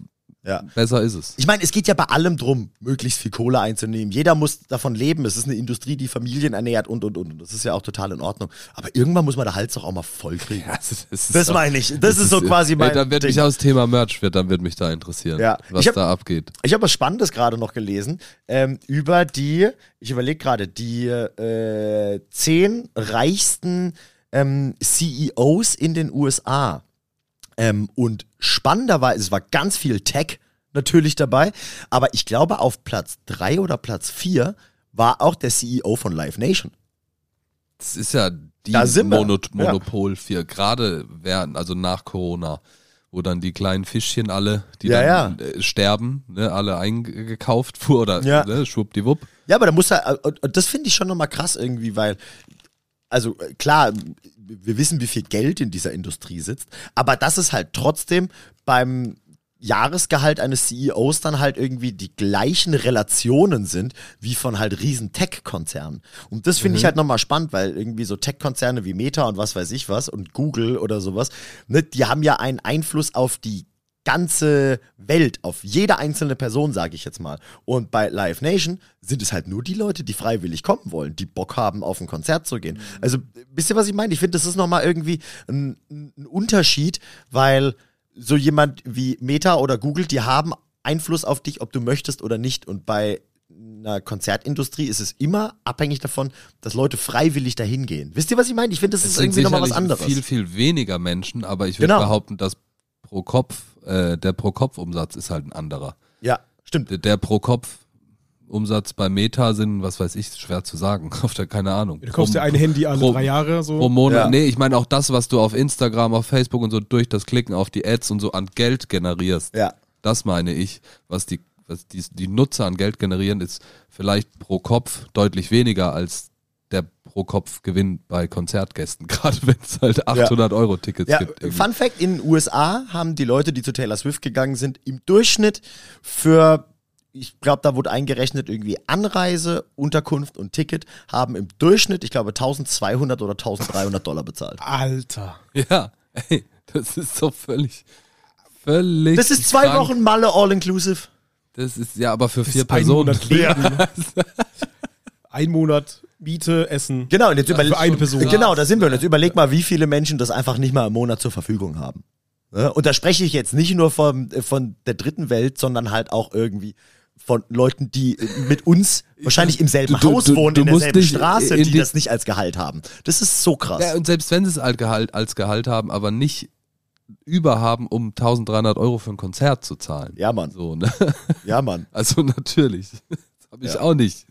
Ja. Besser ist es. Ich meine, es geht ja bei allem drum, möglichst viel Kohle einzunehmen. Jeder muss davon leben. Es ist eine Industrie, die Familien ernährt und, und, und. Das ist ja auch total in Ordnung. Aber irgendwann muss man der Hals doch auch mal voll kriegen. das, ist, Das meine ich. Das ist so quasi mein Ey, dann wird Ding. mich aus Thema Merch, wird, dann wird mich da interessieren, Ja. was hab- da abgeht. Ich habe was Spannendes gerade noch gelesen ähm, über die, ich überlege gerade, die äh, zehn reichsten ähm, CEOs in den USA. Ähm, und spannenderweise, es war ganz viel Tech natürlich dabei, aber ich glaube, auf Platz drei oder Platz vier war auch der CEO von Live Nation. Das ist ja die. Mono Ja. Monopol für gerade während, also nach Corona, wo dann die kleinen Fischchen alle, die Ja, dann Äh, sterben, ne, alle eingekauft wurden oder Ja. ne, schwuppdiwupp. Ja, aber da muss er, und das finde ich schon nochmal krass irgendwie, weil, also äh, klar, wir wissen, wie viel Geld in dieser Industrie sitzt, aber dass es halt trotzdem beim Jahresgehalt eines CEOs dann halt irgendwie die gleichen Relationen sind wie von halt riesen Tech-Konzernen. Und das finde ich halt nochmal spannend, weil irgendwie so Tech-Konzerne wie Meta und was weiß ich was und Google oder sowas, ne, die haben ja einen Einfluss auf die ganze Welt, auf jede einzelne Person, sage ich jetzt mal. Und bei Live Nation sind es halt nur die Leute, die freiwillig kommen wollen, die Bock haben, auf ein Konzert zu gehen. Also, wisst ihr, was ich meine? Ich finde, das ist nochmal irgendwie ein, ein Unterschied, weil so jemand wie Meta oder Google, die haben Einfluss auf dich, ob du möchtest oder nicht. Und bei einer Konzertindustrie ist es immer abhängig davon, dass Leute freiwillig dahin gehen. Wisst ihr, was ich meine? Ich finde, das Es ist irgendwie nochmal was anderes. viel, viel weniger Menschen, aber ich würde Genau. behaupten, dass pro Kopf, äh, der Pro-Kopf-Umsatz ist halt ein anderer. ja, stimmt. Der, der Pro-Kopf-Umsatz bei Meta sind, was weiß ich, schwer zu sagen. Auf der, keine Ahnung. Du kaufst dir Pro- ein Handy alle pro- drei Jahre so. Pro Monat. Ja. Nee, ich meine auch das, was du auf Instagram, auf Facebook und so durch das Klicken auf die Ads und so an Geld generierst. Ja. Das meine ich, was die, was die, die Nutzer an Geld generieren, ist vielleicht pro Kopf deutlich weniger als pro Kopf Gewinn bei Konzertgästen, gerade wenn es halt 800 Euro Tickets Ja, gibt. irgendwie. Fun Fact: In den USA haben die Leute, die zu Taylor Swift gegangen sind, im Durchschnitt für, ich glaube, da wurde eingerechnet, irgendwie Anreise, Unterkunft und Ticket, haben im Durchschnitt, ich glaube, 1200 oder 1300 Dollar bezahlt. Alter. Ja, ey, das ist doch völlig, völlig. Das ist zwei krank. Wochen Malle All-Inclusive. Das ist ja aber für vier Ein Personen. Monat Leben. ein Monat Miete, Essen. Genau, und jetzt überleg, für eine Person. Genau, da sind wir. Und jetzt überleg mal, wie viele Menschen das einfach nicht mal im Monat zur Verfügung haben. Und da spreche ich jetzt nicht nur von, von der dritten Welt, sondern halt auch irgendwie von Leuten, die mit uns wahrscheinlich im selben Du- Haus du- wohnen, du in derselben Straße, in die, die- das nicht als Gehalt haben. Das ist so krass. Ja, und selbst wenn sie es als Gehalt, als Gehalt haben, aber nicht überhaben, um 1300 Euro für ein Konzert zu zahlen. Ja, Mann. So, ne? Ja, Mann. Also natürlich. Das habe ich Ja. auch nicht.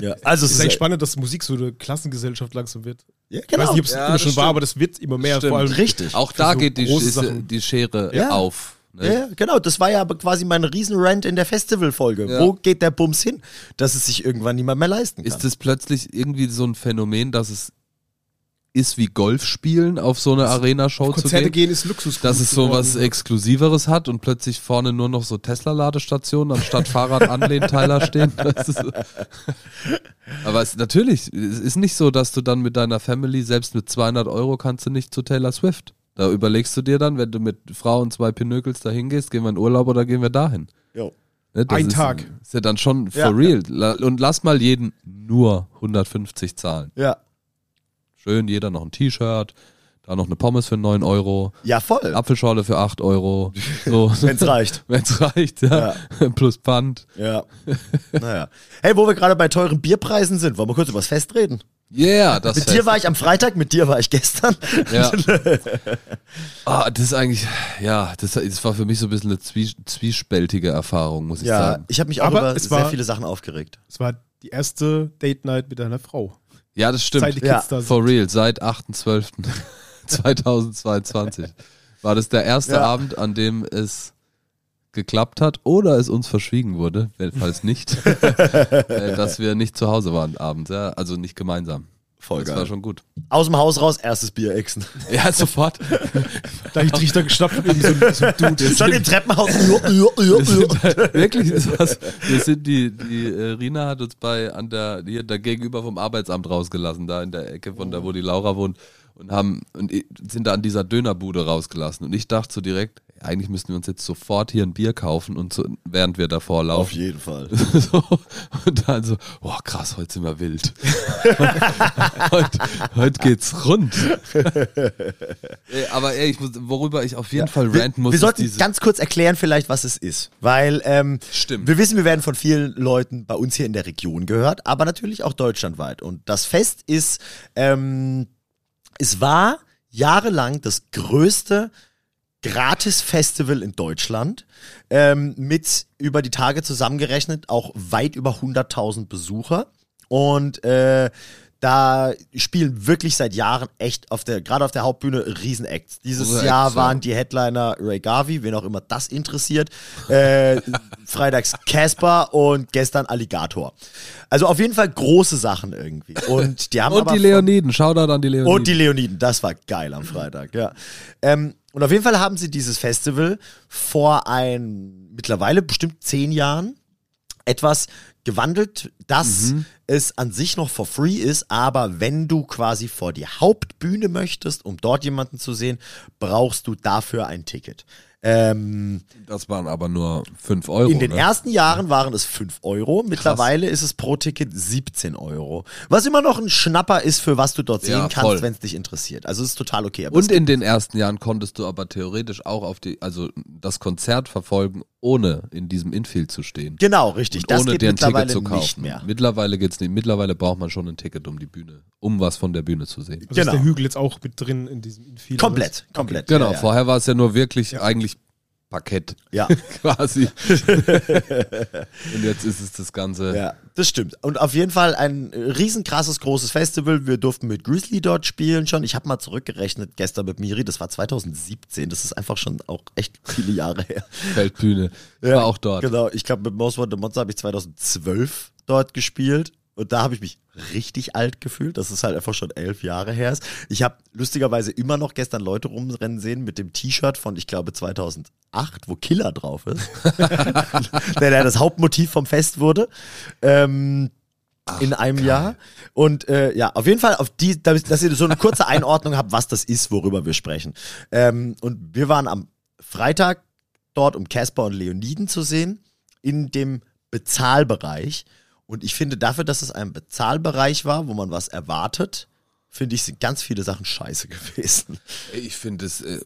Ja. Also Es ist eigentlich ist spannend, dass Musik so eine Klassengesellschaft langsam wird. ja, Ich genau. weiß nicht, ob es Ja, immer das schon war, stimmt. aber das wird immer mehr. Stimmt. Vor allem Richtig. Auch da so geht die, Sachen. die Schere Ja. auf. Ne? Ja, genau, das war ja aber quasi mein Riesenrant in der Festivalfolge. Ja. Wo geht der Bums hin, dass es sich irgendwann niemand mehr leisten kann? Ist es plötzlich irgendwie so ein Phänomen, dass es ist wie Golf spielen, auf so eine Arena-Show zu Konzerte gehen? gehen ist Luxus. Dass es so was Exklusiveres hat und plötzlich vorne nur noch so Tesla-Ladestationen anstatt Fahrrad-Anlehnteiler stehen. Aber es, natürlich, es ist nicht so, dass du dann mit deiner Family, selbst mit 200 Euro kannst du nicht zu Taylor Swift. Da überlegst du dir dann, wenn du mit Frau und zwei Pinökels dahin gehst, gehen wir in Urlaub oder gehen wir dahin? Jo. Ne, Ein ist, Tag. Ist ja dann schon for Ja. real. La- Und lass mal jeden nur 150 zahlen. Ja. Schön, jeder noch ein T-Shirt, da noch eine Pommes für 9 Euro, Ja, voll. Apfelschorle für 8 Euro. So. Wenn's reicht. Wenn's reicht, ja. Plus Pfand. Ja. naja. Hey, wo wir gerade bei teuren Bierpreisen sind, wollen wir kurz über das Fest reden? Yeah, das Mit Fest. dir war ich am Freitag, mit dir war ich gestern. Ja. ah, das ist eigentlich, ja, das, das war für mich so ein bisschen eine zwie, zwiespältige Erfahrung, muss ich Ja, sagen. ich habe mich auch Aber über es sehr war- viele Sachen aufgeregt. Es war die erste Date Night mit deiner Frau. Ja, das stimmt. Seit die Ja, Kids da sind. For real, seit 8.12.2022 war das der erste Ja. Abend, an dem es geklappt hat oder es uns verschwiegen wurde, falls nicht, äh, dass wir nicht zu Hause waren abends, ja, also nicht gemeinsam. Voll Das war schon gut. Aus dem Haus raus, erstes Bier exen. Ja, sofort. Da hab ich Trichter geschnappt und irgendwie so, so ein Dude. Schon im Treppenhaus. Wirklich ist was. Wir sind die, die äh, Rina hat uns bei an der hier da gegenüber vom Arbeitsamt rausgelassen, da in der Ecke von da, wo die Laura wohnt und haben und sind da an dieser Dönerbude rausgelassen und ich dachte so direkt, eigentlich müssten wir uns jetzt sofort hier ein Bier kaufen und so, während wir davor Auf laufen. jeden Fall. so, und dann so, boah krass, heute sind wir wild. heute, heute geht's rund. ey, aber ey, ich muss, worüber ich auf jeden Fall Wir, ranten muss, wir sollten ganz kurz erklären vielleicht, was es ist. Weil ähm, Stimmt. wir wissen, wir werden von vielen Leuten bei uns hier in der Region gehört, aber natürlich auch deutschlandweit. Und das Fest ist, ähm, es war jahrelang das größte Gratis-Festival in Deutschland. Ähm, mit über die Tage zusammengerechnet auch weit über 100.000 Besucher. Und äh, da spielen wirklich seit Jahren echt auf der, gerade auf der Hauptbühne Riesenacts. Dieses Große Jahr Acts, waren die Headliner Ray Garvey, wen auch immer das interessiert. Äh, freitags Casper und gestern Alligator. Also auf jeden Fall große Sachen irgendwie. Und die haben und die Leoniden, Shoutout an die Leoniden. und die Leoniden, das war geil am Freitag, ja. Ähm, und auf jeden Fall haben sie dieses Festival vor ein, mittlerweile bestimmt zehn Jahren, etwas gewandelt, dass es an sich noch for free ist, aber wenn du quasi vor die Hauptbühne möchtest, um dort jemanden zu sehen, brauchst du dafür ein Ticket. Ähm, das waren aber nur 5 Euro. in den ne? ersten Jahren waren es 5 Euro, mittlerweile ist es pro Ticket 17 Euro. Was immer noch ein Schnapper ist, für was du dort sehen Ja, kannst, wenn es dich interessiert. Also es ist total okay. Und in den ersten Jahren konntest du aber theoretisch auch auf die, also das Konzert verfolgen, ohne in diesem Infield zu stehen. genau, richtig. Und Das ohne geht dir ein Ticket zu kaufen. nicht mehr. Mittlerweile geht's nicht. Mittlerweile braucht man schon ein Ticket um die Bühne, um was von der Bühne zu sehen. Also Genau. ist der Hügel jetzt auch mit drin in diesem Infield? Komplett, komplett. Genau, ja, ja. vorher war es ja nur wirklich eigentlich Parkett Ja, quasi. Und jetzt ist es das Ganze. ja, das stimmt. Und auf jeden Fall ein riesen krasses, großes Festival. Wir durften mit Grizzly dort spielen schon. Ich habe mal zurückgerechnet gestern mit Miri, das war 2017. Das ist einfach schon auch echt viele Jahre her. Feldbühne. War auch dort. Genau, ich glaube, mit Most Wanted Monster habe ich 2012 dort gespielt. Und da habe ich mich richtig alt gefühlt, dass es halt einfach schon elf Jahre her ist. Ich habe lustigerweise immer noch gestern Leute rumrennen sehen mit dem T-Shirt von, ich glaube, 2008, wo Killer drauf ist. der, der das Hauptmotiv vom Fest wurde. Ähm, in einem Jahr. Und äh, ja, auf jeden Fall, auf die, damit- dass ihr so eine kurze Einordnung habt, was das ist, worüber wir sprechen. Ähm, und wir waren am Freitag dort, um Casper und Leoniden zu sehen, in dem Bezahlbereich. Und ich finde, dafür, dass es ein Bezahlbereich war, wo man was erwartet, finde ich, sind ganz viele Sachen scheiße gewesen. Ich finde es, äh,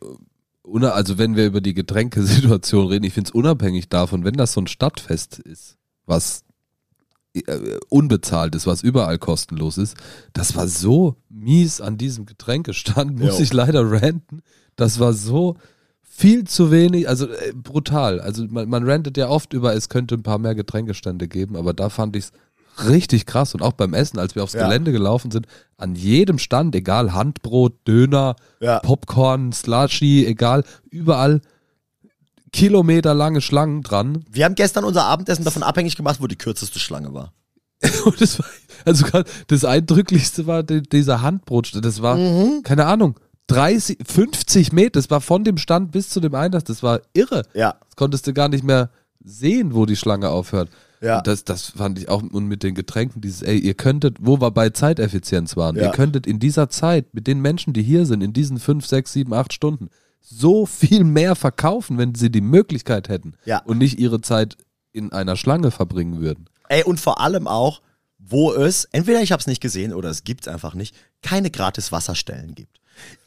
also wenn wir über die Getränkesituation reden, ich finde es unabhängig davon, wenn das so ein Stadtfest ist, was äh, unbezahlt ist, was überall kostenlos ist, das war so mies an diesem Getränkestand, muss Jo. ich leider ranten. Das war so viel zu wenig, also äh, brutal. Also man, man rantet ja oft über, es könnte ein paar mehr Getränkestände geben, aber da fand ich es richtig krass und auch beim Essen, als wir aufs Ja. Gelände gelaufen sind, an jedem Stand, egal Handbrot, Döner, Ja. Popcorn, Slushy, egal, überall kilometerlange Schlangen dran. Wir haben gestern unser Abendessen davon abhängig gemacht, wo die kürzeste Schlange war. Und das war, also das Eindrücklichste war die, dieser Handbrot, das war, Mhm. keine Ahnung, 30, 50 Meter, das war von dem Stand bis zu dem Einlass, das war irre. Ja. Das konntest du gar nicht mehr sehen, wo die Schlange aufhört. Ja. Und das, das fand ich auch, und mit den Getränken, dieses, ey, ihr könntet, wo wir bei Zeiteffizienz waren, Ja. ihr könntet in dieser Zeit mit den Menschen, die hier sind, in diesen 5, 6, 7, 8 Stunden, so viel mehr verkaufen, wenn sie die Möglichkeit hätten Ja. und nicht ihre Zeit in einer Schlange verbringen würden. Ey, und vor allem auch, wo es, entweder ich habe es nicht gesehen oder es gibt es einfach nicht, keine gratis Wasserstellen gibt.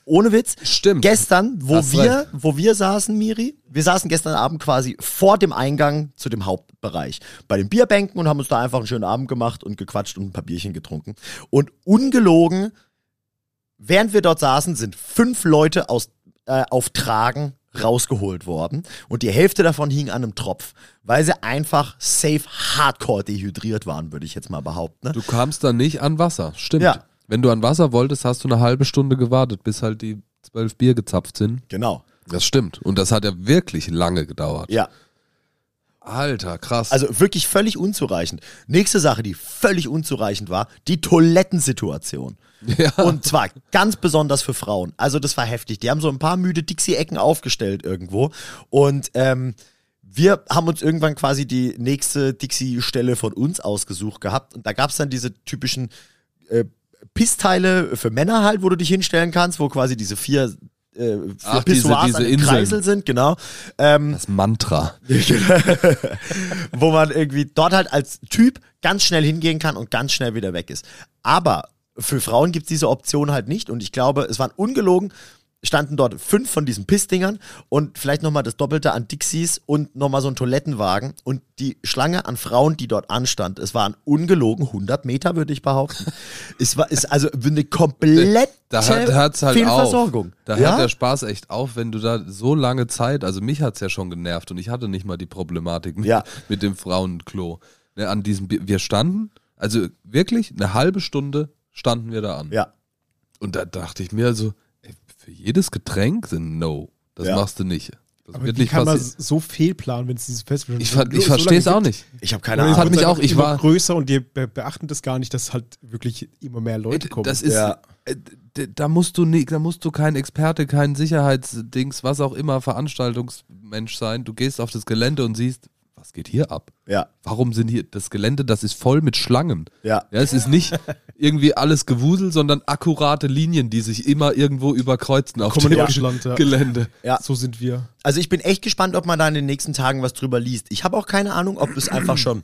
Ohne Witz. Stimmt. Gestern, wo Hast wir, recht. wo wir saßen, Miri, wir saßen gestern Abend quasi vor dem Eingang zu dem Hauptbereich bei den Bierbänken und haben uns da einfach einen schönen Abend gemacht und gequatscht und ein paar Bierchen getrunken. Und ungelogen, während wir dort saßen, sind fünf Leute aus, äh, auf Tragen rausgeholt worden und die Hälfte davon hing an einem Tropf, weil sie einfach safe hardcore dehydriert waren, würde ich jetzt mal behaupten. Ne? Du kamst dann nicht an Wasser, stimmt. Ja. Wenn du an Wasser wolltest, hast du eine halbe Stunde gewartet, bis halt die zwölf Bier gezapft sind. Genau. Das stimmt. Und das hat ja wirklich lange gedauert. Ja. Alter, krass. Also wirklich völlig unzureichend. Nächste Sache, die völlig unzureichend war, die Toilettensituation. ja. Und zwar ganz besonders für Frauen. Also das war heftig. Die haben so ein paar müde Dixie-Ecken aufgestellt irgendwo. Und ähm, wir haben uns irgendwann quasi die nächste Dixie-Stelle von uns ausgesucht gehabt. Und da gab es dann diese typischen äh, Pissteile für Männer halt, wo du dich hinstellen kannst, wo quasi diese vier äh, vier Ach, diese- Pissoirs diese Inseln. Kreisel sind, genau. Ähm, Das Mantra. wo man irgendwie dort halt als Typ ganz schnell hingehen kann und ganz schnell wieder weg ist. Aber für Frauen gibt es diese Option halt nicht und ich glaube, es waren ungelogen, standen dort fünf von diesen Pissdingern und vielleicht nochmal das Doppelte an Dixies und nochmal so ein Toilettenwagen und die Schlange an Frauen, die dort anstand, es waren ungelogen 100 Meter, würde ich behaupten. es war ist also eine komplette Da hat, halt Fehlversorgung. auf. Da ja? hört der Spaß echt auf, wenn du da so lange Zeit, also mich hat's ja schon genervt und ich hatte nicht mal die Problematik mit, Ja. mit dem Frauenklo. Ne, an diesem, wir standen, also wirklich eine halbe Stunde standen wir da an. ja. Und da dachte ich mir also, für jedes Getränk sind No. Das Ja. machst du nicht. Das Aber wird wie nicht kann man passieren. so fehlplanen, wenn es dieses Festival Ich, ver ich so verstehe es auch nicht. Ich habe keine Oder es hat Ahnung. mich auch- ich immer war- größer und die be beachten das gar nicht, dass halt wirklich immer mehr Leute kommen. Das ist, Ja. äh, da musst du nie, da musst du kein Experte, kein Sicherheitsdings, was auch immer, Veranstaltungsmensch sein. Du gehst auf das Gelände und siehst, was geht hier ab? Ja, Warum sind hier das Gelände, das ist voll mit Schlangen. ja. Ja, es ist nicht irgendwie alles Gewusel, sondern akkurate Linien, die sich immer irgendwo überkreuzen auf dem ja. Gelände. Ja. So sind wir. Also ich bin echt gespannt, ob man da in den nächsten Tagen was drüber liest. Ich habe auch keine Ahnung, ob es einfach schon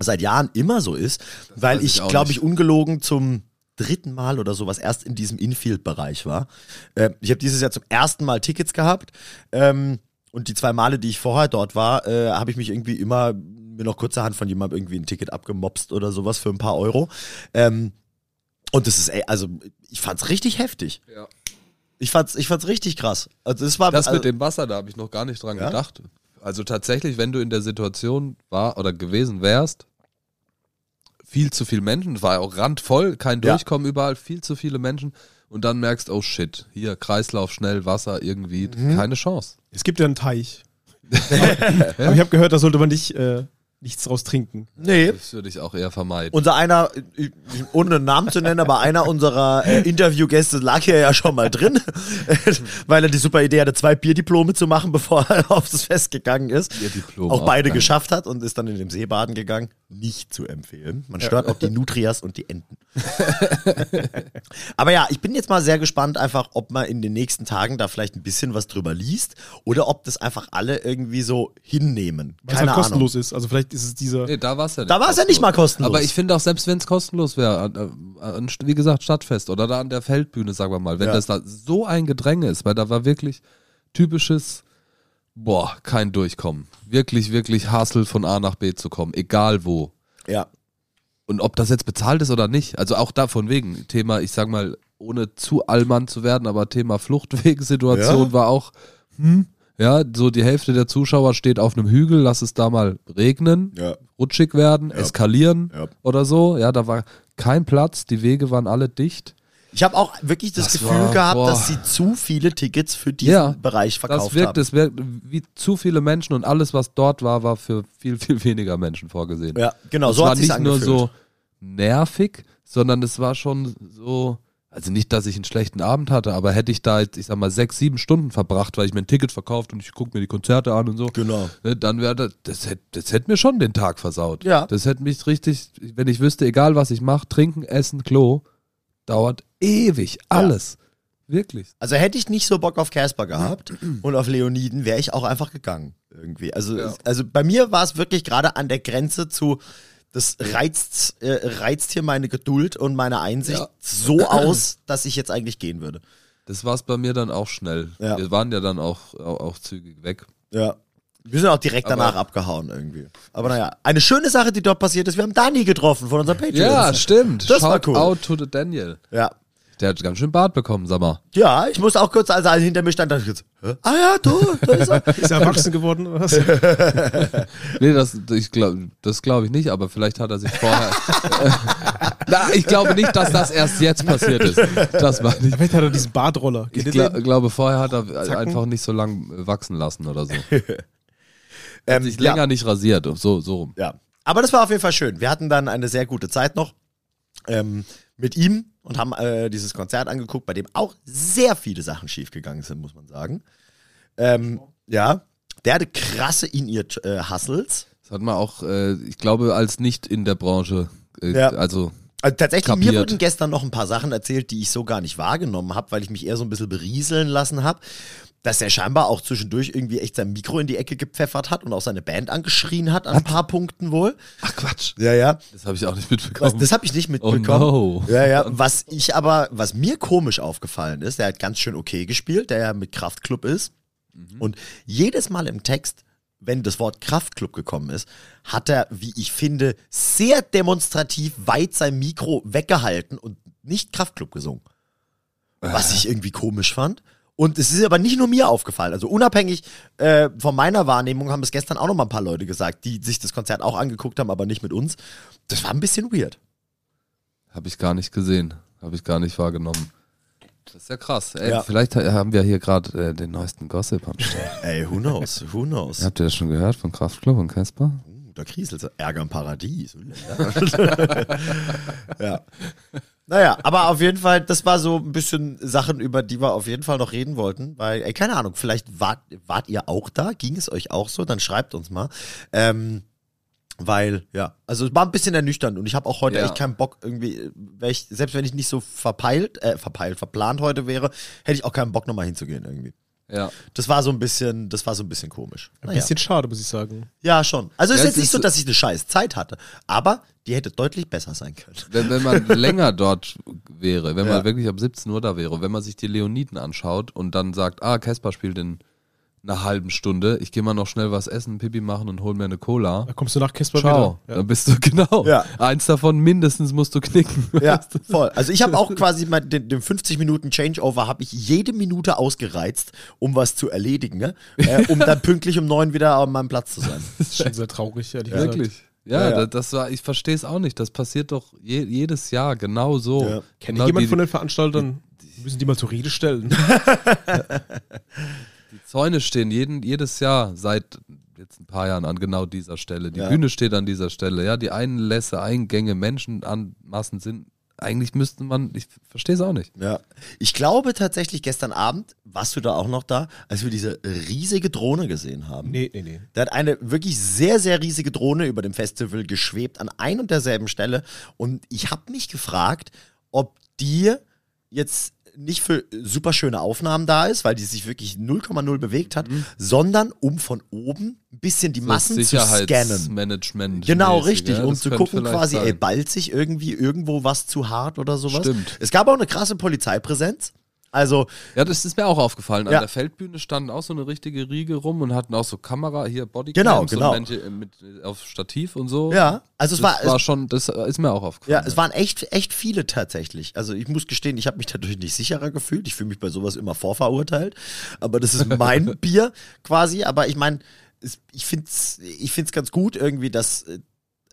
seit Jahren immer so ist, weil weiß ich ich, glaube ich, ungelogen zum dritten Mal oder sowas erst in diesem Infield-Bereich war. Äh, ich habe dieses Jahr zum ersten Mal Tickets gehabt ähm, und die zwei Male, die ich vorher dort war, äh, habe ich mich irgendwie immer mir noch kurzerhand von jemandem irgendwie ein Ticket abgemopst oder sowas für ein paar Euro. Ähm, und das ist, ey, also ich fand's richtig heftig. Ja. Ich fand's, ich fand's richtig krass. Also das war Das also, mit dem Wasser, da habe ich noch gar nicht dran Ja? gedacht. Also tatsächlich, wenn du in der Situation war oder gewesen wärst, viel zu viele Menschen, es war ja auch randvoll, kein Ja. Durchkommen überall, viel zu viele Menschen und dann merkst, oh shit, hier Kreislauf, schnell Wasser, irgendwie, Mhm. keine Chance. Es gibt ja einen Teich. Aber ich habe gehört, da sollte man nicht äh, nichts draus trinken. Nee. Das würde ich auch eher vermeiden. Unser einer, ohne einen Namen zu nennen, aber einer unserer äh, Interviewgäste lag hier ja schon mal drin, weil er die super Idee hatte, zwei Bierdiplome zu machen, bevor er auf das Fest gegangen ist. Bierdiplom auch beide geil. geschafft hat und ist dann in dem See baden gegangen. Nicht zu empfehlen. Man stört auch die Nutrias und die Enten. aber ja, ich bin jetzt mal sehr gespannt, einfach, ob man in den nächsten Tagen da vielleicht ein bisschen was drüber liest oder ob das einfach alle irgendwie so hinnehmen. Weil es Keine halt Ahnung. kostenlos ist. Also vielleicht ist es dieser. Nee, da war es ja nicht. Da war's ja nicht mal kostenlos. Aber ich finde auch, selbst wenn es kostenlos wäre, wie gesagt, Stadtfest oder da an der Feldbühne, sagen wir mal, wenn Ja. das da so ein Gedränge ist, weil da war wirklich typisches, boah, kein Durchkommen. Wirklich, wirklich Hassel von A nach B zu kommen, egal wo. Ja. Und ob das jetzt bezahlt ist oder nicht, also auch davon wegen, Thema, ich sag mal, ohne zu allmann zu werden, aber Thema Fluchtwegsituation Ja. war auch, hm, ja, so die Hälfte der Zuschauer steht auf einem Hügel, lass es da mal regnen, Ja. rutschig werden, eskalieren Ja. oder so. Ja, da war kein Platz, die Wege waren alle dicht. Ich habe auch wirklich das, Das Gefühl war- gehabt, boah. dass sie zu viele Tickets für diesen Ja, Bereich verkauft Das wirkt, haben. es wirkt wie zu viele Menschen und alles, was dort war, war für viel, viel weniger Menschen vorgesehen. Ja, genau, es so war hat sich nicht nur angefühlt. so nervig, sondern es war schon so, also nicht, dass ich einen schlechten Abend hatte, aber hätte ich da jetzt, ich sag mal, sechs, sieben Stunden verbracht, weil ich mir ein Ticket verkauft und ich gucke mir die Konzerte an und so, Genau. ne, dann wäre das, das hätte, das hätte mir schon den Tag versaut. Ja. Das hätte mich richtig, wenn ich wüsste, egal was ich mache, trinken, essen, Klo, dauert ewig, alles. Wirklich. Also hätte ich nicht so Bock auf Casper gehabt und auf Leoniden, wäre ich auch einfach gegangen. Irgendwie. Also, Ja. also bei mir war es wirklich gerade an der Grenze zu, das reizt, äh, reizt hier meine Geduld und meine Einsicht Ja. so aus, dass ich jetzt eigentlich gehen würde. Das war es bei mir dann auch schnell. Ja. Wir waren ja dann auch, auch, auch zügig weg. Ja. Wir sind auch direkt Aber- danach abgehauen irgendwie. Aber naja, eine schöne Sache, die dort passiert ist, wir haben Dani getroffen von unseren Patreons. Ja, stimmt. Das war Shout cool. out to the Daniel. Ja. Der hat ganz schön Bart bekommen, sag mal. Ja, ich musste auch kurz, als er hinter mir stand, dachte ich jetzt, Hä? ah ja, du, da ist er. Ist er erwachsen geworden oder was? Nee, das, ich glaub, das glaube ich nicht, aber vielleicht hat er sich vorher. Na, ich glaube nicht, dass das erst jetzt passiert ist. Das war nicht. Vielleicht hat er diesen Bartroller. Ich ihr gla den? glaube, vorher hat er Zacken. einfach nicht so lang wachsen lassen oder so. Ähm, Sich ja. länger nicht rasiert, so, so rum. Ja. Aber das war auf jeden Fall schön. Wir hatten dann eine sehr gute Zeit noch ähm, mit ihm und haben äh, dieses Konzert angeguckt, bei dem auch sehr viele Sachen schiefgegangen sind, muss man sagen. Ähm, ja. Der hatte krasse In-Ear-Hustles. Das hat man auch, äh, ich glaube, als nicht in der Branche, äh, Ja. also Also tatsächlich, mir Kapiert. wurden gestern noch ein paar Sachen erzählt, die ich so gar nicht wahrgenommen habe, weil ich mich eher so ein bisschen berieseln lassen habe. Dass er scheinbar auch zwischendurch irgendwie echt sein Mikro in die Ecke gepfeffert hat und auch seine Band angeschrien hat an ein paar Punkten wohl. Ach Quatsch. Ja, ja. Das habe ich auch nicht Was, mitbekommen. das habe ich nicht mitbekommen. Oh no. Ja, ja. Was ich aber, was mir komisch aufgefallen ist, der hat ganz schön okay gespielt, der ja mit Kraftklub ist. Mhm. Und jedes Mal im Text, wenn das Wort Kraftklub gekommen ist, hat er, wie ich finde, sehr demonstrativ weit sein Mikro weggehalten und nicht Kraftklub gesungen. Was ich irgendwie komisch fand. Und es ist aber nicht nur mir aufgefallen. Also unabhängig äh, von meiner Wahrnehmung haben es gestern auch noch mal ein paar Leute gesagt, die sich das Konzert auch angeguckt haben, aber nicht mit uns. Das war ein bisschen weird. Habe ich gar nicht gesehen. Habe ich gar nicht wahrgenommen. Das ist ja krass. Ey, Ja. Vielleicht ha- haben wir hier gerade äh, den neuesten Gossip am Start. Ey, who knows? Who knows? Habt ihr das schon gehört von Kraftklub und Casper? Uh, da kriselt Ärger im Paradies. ja. Naja, aber auf jeden Fall, das war so ein bisschen Sachen, über die wir auf jeden Fall noch reden wollten. Weil, ey, keine Ahnung, vielleicht wart, wart ihr auch da? Ging es euch auch so? Dann schreibt uns mal. Ähm, weil, ja, also es war ein bisschen ernüchternd und ich habe auch heute Ja. echt keinen Bock irgendwie, ich, selbst wenn ich nicht so verpeilt, äh, verpeilt, verplant heute wäre, hätte ich auch keinen Bock nochmal hinzugehen irgendwie. Ja. Das war so ein bisschen, das war so ein bisschen komisch. Ein Naja. bisschen schade, muss ich sagen. Ja, schon. Also es Ja, ist es jetzt nicht ist so, dass ich eine scheiß Zeit hatte, aber die hätte deutlich besser sein können. Wenn, wenn man länger dort wäre, wenn Ja. man wirklich ab 17 Uhr da wäre, wenn man sich die Leoniden anschaut und dann sagt, ah, Casper spielt in einer halben Stunde, ich gehe mal noch schnell was essen, Pipi machen und hol mir eine Cola. Da kommst du nach Casper Ciao. wieder. Dann bist du genau. Ja. Eins davon mindestens musst du knicken. Ja, voll. Also ich habe auch quasi mal den, den 50 Minuten Changeover habe ich jede Minute ausgereizt, um was zu erledigen, ne? äh, um dann pünktlich um neun wieder an meinem Platz zu sein. Das ist schon sehr traurig, ehrlich gesagt. Wirklich. Ja, Ja, ja. da- das war, ich verstehe es auch nicht. Das passiert doch je, jedes Jahr genau so. Ja. Kennt genau jemand die, von den Veranstaltern? Müssen die mal zur Rede stellen? Die Zäune stehen jeden, jedes Jahr seit jetzt ein paar Jahren an genau dieser Stelle. Die Ja. Bühne steht an dieser Stelle. Ja, die Einlässe, Eingänge, Menschenmassen sind. Eigentlich müsste man, ich verstehe es auch nicht. Ja. Ich glaube tatsächlich gestern Abend, warst du da auch noch da, als wir diese riesige Drohne gesehen haben. nee, nee, nee. Da hat eine wirklich sehr, sehr riesige Drohne über dem Festival geschwebt an ein und derselben Stelle. Und ich habe mich gefragt, ob die jetzt nicht für super schöne Aufnahmen da ist, weil die sich wirklich 0,0 bewegt hat, sondern um von oben ein bisschen die Massen zu scannen. Sicherheitsmanagement. Genau, richtig, ja, um zu gucken quasi, sein. ey, ballt sich irgendwie irgendwo was zu hart oder sowas. Stimmt. Es gab auch eine krasse Polizeipräsenz. Also, Ja, das ist mir auch aufgefallen. An Ja. der Feldbühne standen auch so eine richtige Riege rum und hatten auch so Kamera, hier Genau, Bodycams genau. und manche äh, mit, äh, auf Stativ und so. ja, also es das war, war, es, schon, das ist mir auch aufgefallen. ja, es waren echt, echt viele tatsächlich. Also ich muss gestehen, ich habe mich dadurch nicht sicherer gefühlt. Ich fühle mich bei sowas immer vorverurteilt. Aber das ist mein Bier quasi. Aber ich meine, ich finde es ich find's ganz gut irgendwie, dass äh,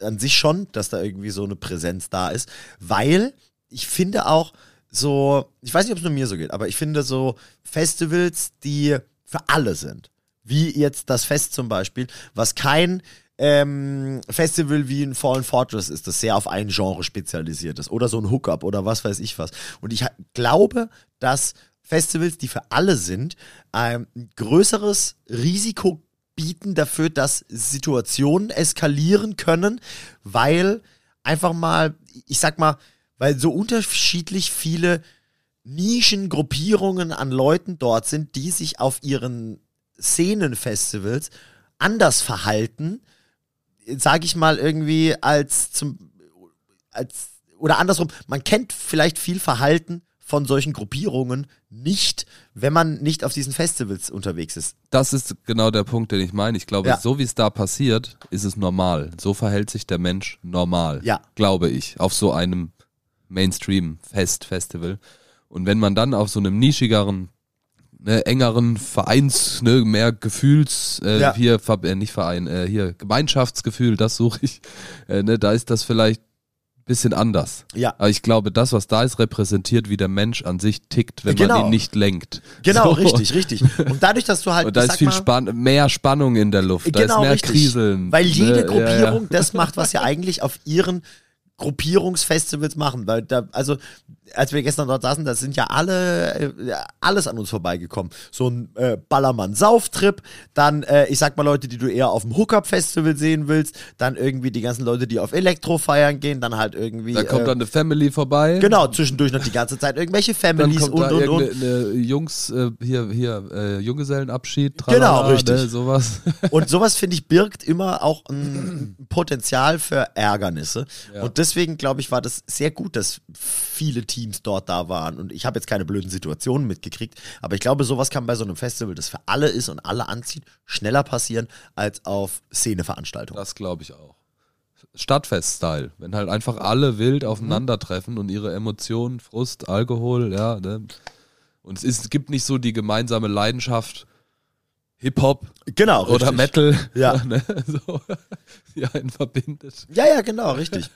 an sich schon, dass da irgendwie so eine Präsenz da ist. Weil ich finde auch so, ich weiß nicht, ob es nur mir so geht, aber ich finde so Festivals, die für alle sind, wie jetzt das Fest zum Beispiel, was kein ähm, Festival wie ein Fallen Fortress ist, das sehr auf ein Genre spezialisiert ist oder so ein Hookup oder was weiß ich was. Und ich glaube, dass Festivals, die für alle sind, ein größeres Risiko bieten dafür, dass Situationen eskalieren können, weil einfach mal, ich sag mal, weil so unterschiedlich viele Nischengruppierungen an Leuten dort sind, die sich auf ihren Szenenfestivals anders verhalten, sage ich mal irgendwie als zum als oder andersrum, man kennt vielleicht viel Verhalten von solchen Gruppierungen nicht, wenn man nicht auf diesen Festivals unterwegs ist. Das ist genau der Punkt, den ich meine. Ich glaube, Ja. so wie es da passiert, ist es normal. So verhält sich der Mensch normal. Ja. Glaube ich. Auf so einem Mainstream-Fest, Festival. Und wenn man dann auf so einem nischigeren, ne, engeren Vereins, ne, mehr Gefühls, äh, Ja. hier, äh, nicht Verein, äh, hier Gemeinschaftsgefühl, das suche ich, äh, ne, da ist das vielleicht ein bisschen anders. Ja. Aber ich glaube, das, was da ist, repräsentiert, wie der Mensch an sich tickt, wenn Genau. man ihn nicht lenkt. Genau, So. richtig, richtig. Und dadurch, dass du halt Und da ist viel mal, Spann mehr Spannung in der Luft, da ist mehr Kriseln. Weil jede Ne, ja, Gruppierung ja. das macht, was sie eigentlich auf ihren Gruppierungsfestivals machen, weil da, also als wir gestern dort saßen, da sind ja alle, äh, alles an uns vorbeigekommen. So ein äh, Ballermann-Sauftrip, dann, äh, ich sag mal Leute, die du eher auf dem Hookup-Festival sehen willst, dann irgendwie die ganzen Leute, die auf Elektro feiern gehen, dann halt irgendwie. Da kommt äh, dann eine Family vorbei. Genau, zwischendurch noch die ganze Zeit irgendwelche Dann Families kommt und da und und. irgendeine Jungs, äh, hier, hier, äh, Junggesellenabschied, Genau, tralala, richtig. Ne, sowas. Und sowas, finde ich, birgt immer auch ein Potenzial für Ärgernisse. Ja. Und deswegen, glaube ich, war das sehr gut, dass viele Teams dort da waren. Und ich habe jetzt keine blöden Situationen mitgekriegt, aber ich glaube, sowas kann bei so einem Festival, das für alle ist und alle anzieht, schneller passieren als auf Szeneveranstaltungen. Das glaube ich auch. Stadtfest-Style. Wenn halt einfach alle wild aufeinandertreffen und ihre Emotionen, Frust, Alkohol, ja. Ne? Und es, ist, es gibt nicht so die gemeinsame Leidenschaft Hip-Hop Genau, oder richtig. Metal, Ja. ne? so, die einen verbindet. Ja, ja, genau, richtig.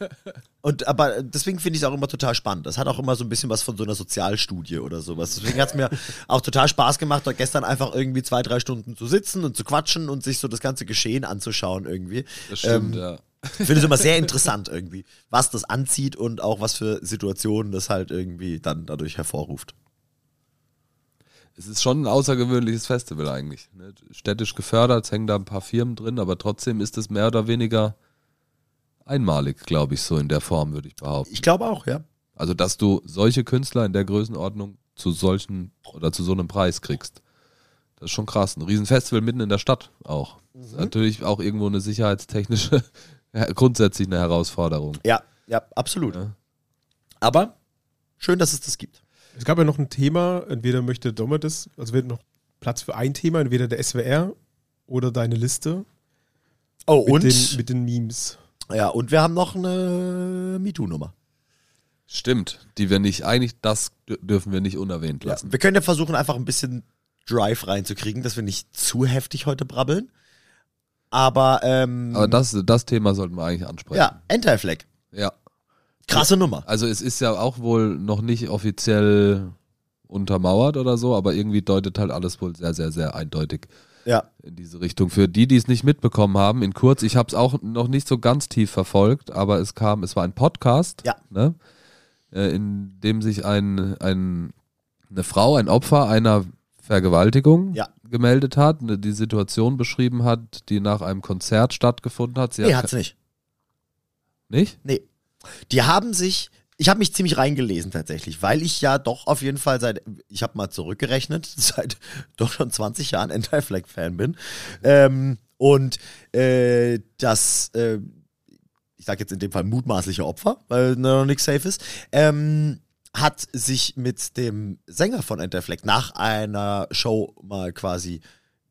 Und aber deswegen finde ich es auch immer total spannend. Das hat auch immer so ein bisschen was von so einer Sozialstudie oder sowas. Deswegen hat es mir auch total Spaß gemacht, dort gestern einfach irgendwie zwei, drei Stunden zu sitzen und zu quatschen und sich so das ganze Geschehen anzuschauen irgendwie. Das stimmt, Ähm, ja. Ich finde es immer sehr interessant irgendwie, was das anzieht und auch was für Situationen das halt irgendwie dann dadurch hervorruft. Es ist schon ein außergewöhnliches Festival eigentlich. Ne? Städtisch gefördert, es hängen da ein paar Firmen drin, aber trotzdem ist es mehr oder weniger einmalig, glaube ich, so in der Form, würde ich behaupten. Ich glaube auch, ja. Also, dass du solche Künstler in der Größenordnung zu solchen oder zu so einem Preis kriegst. Das ist schon krass. Ein Riesenfestival mitten in der Stadt auch. Ist natürlich auch irgendwo eine sicherheitstechnische, grundsätzlich eine Herausforderung. Ja, ja, absolut. Ja. Aber schön, dass es das gibt. Es gab ja noch ein Thema, entweder möchte Domme das, also wird noch Platz für ein Thema, entweder der SWR oder deine Liste Oh, mit, und, den, mit den Memes. ja, und wir haben noch eine MeToo-Nummer. Stimmt, die wir nicht, eigentlich das dür- dürfen wir nicht unerwähnt Ja, lassen. wir können ja versuchen, einfach ein bisschen Drive reinzukriegen, dass wir nicht zu heftig heute brabbeln. Aber, ähm, Aber das, das Thema sollten wir eigentlich ansprechen. ja, Anti-Flag. ja. Krasse Nummer. Also es ist ja auch wohl noch nicht offiziell untermauert oder so, aber irgendwie deutet halt alles wohl sehr, sehr, sehr eindeutig Ja. in diese Richtung. Für die, die es nicht mitbekommen haben, in kurz, ich habe es auch noch nicht so ganz tief verfolgt, aber es kam, es war ein Podcast, Ja. ne, äh, in dem sich ein, ein, eine Frau, ein Opfer einer Vergewaltigung Ja. gemeldet hat, ne, die Situation beschrieben hat, die nach einem Konzert stattgefunden hat. Sie Nee, hat hat's nicht. nicht? Nee. Die haben sich, ich habe mich ziemlich reingelesen tatsächlich, weil ich ja doch auf jeden Fall seit, ich habe mal zurückgerechnet, seit doch schon 20 Jahren Anti-Flag-Fan bin. Ähm, und äh, das, äh, ich sage jetzt in dem Fall mutmaßliche Opfer, weil noch nichts safe ist, ähm, hat sich mit dem Sänger von Anti-Flag nach einer Show mal quasi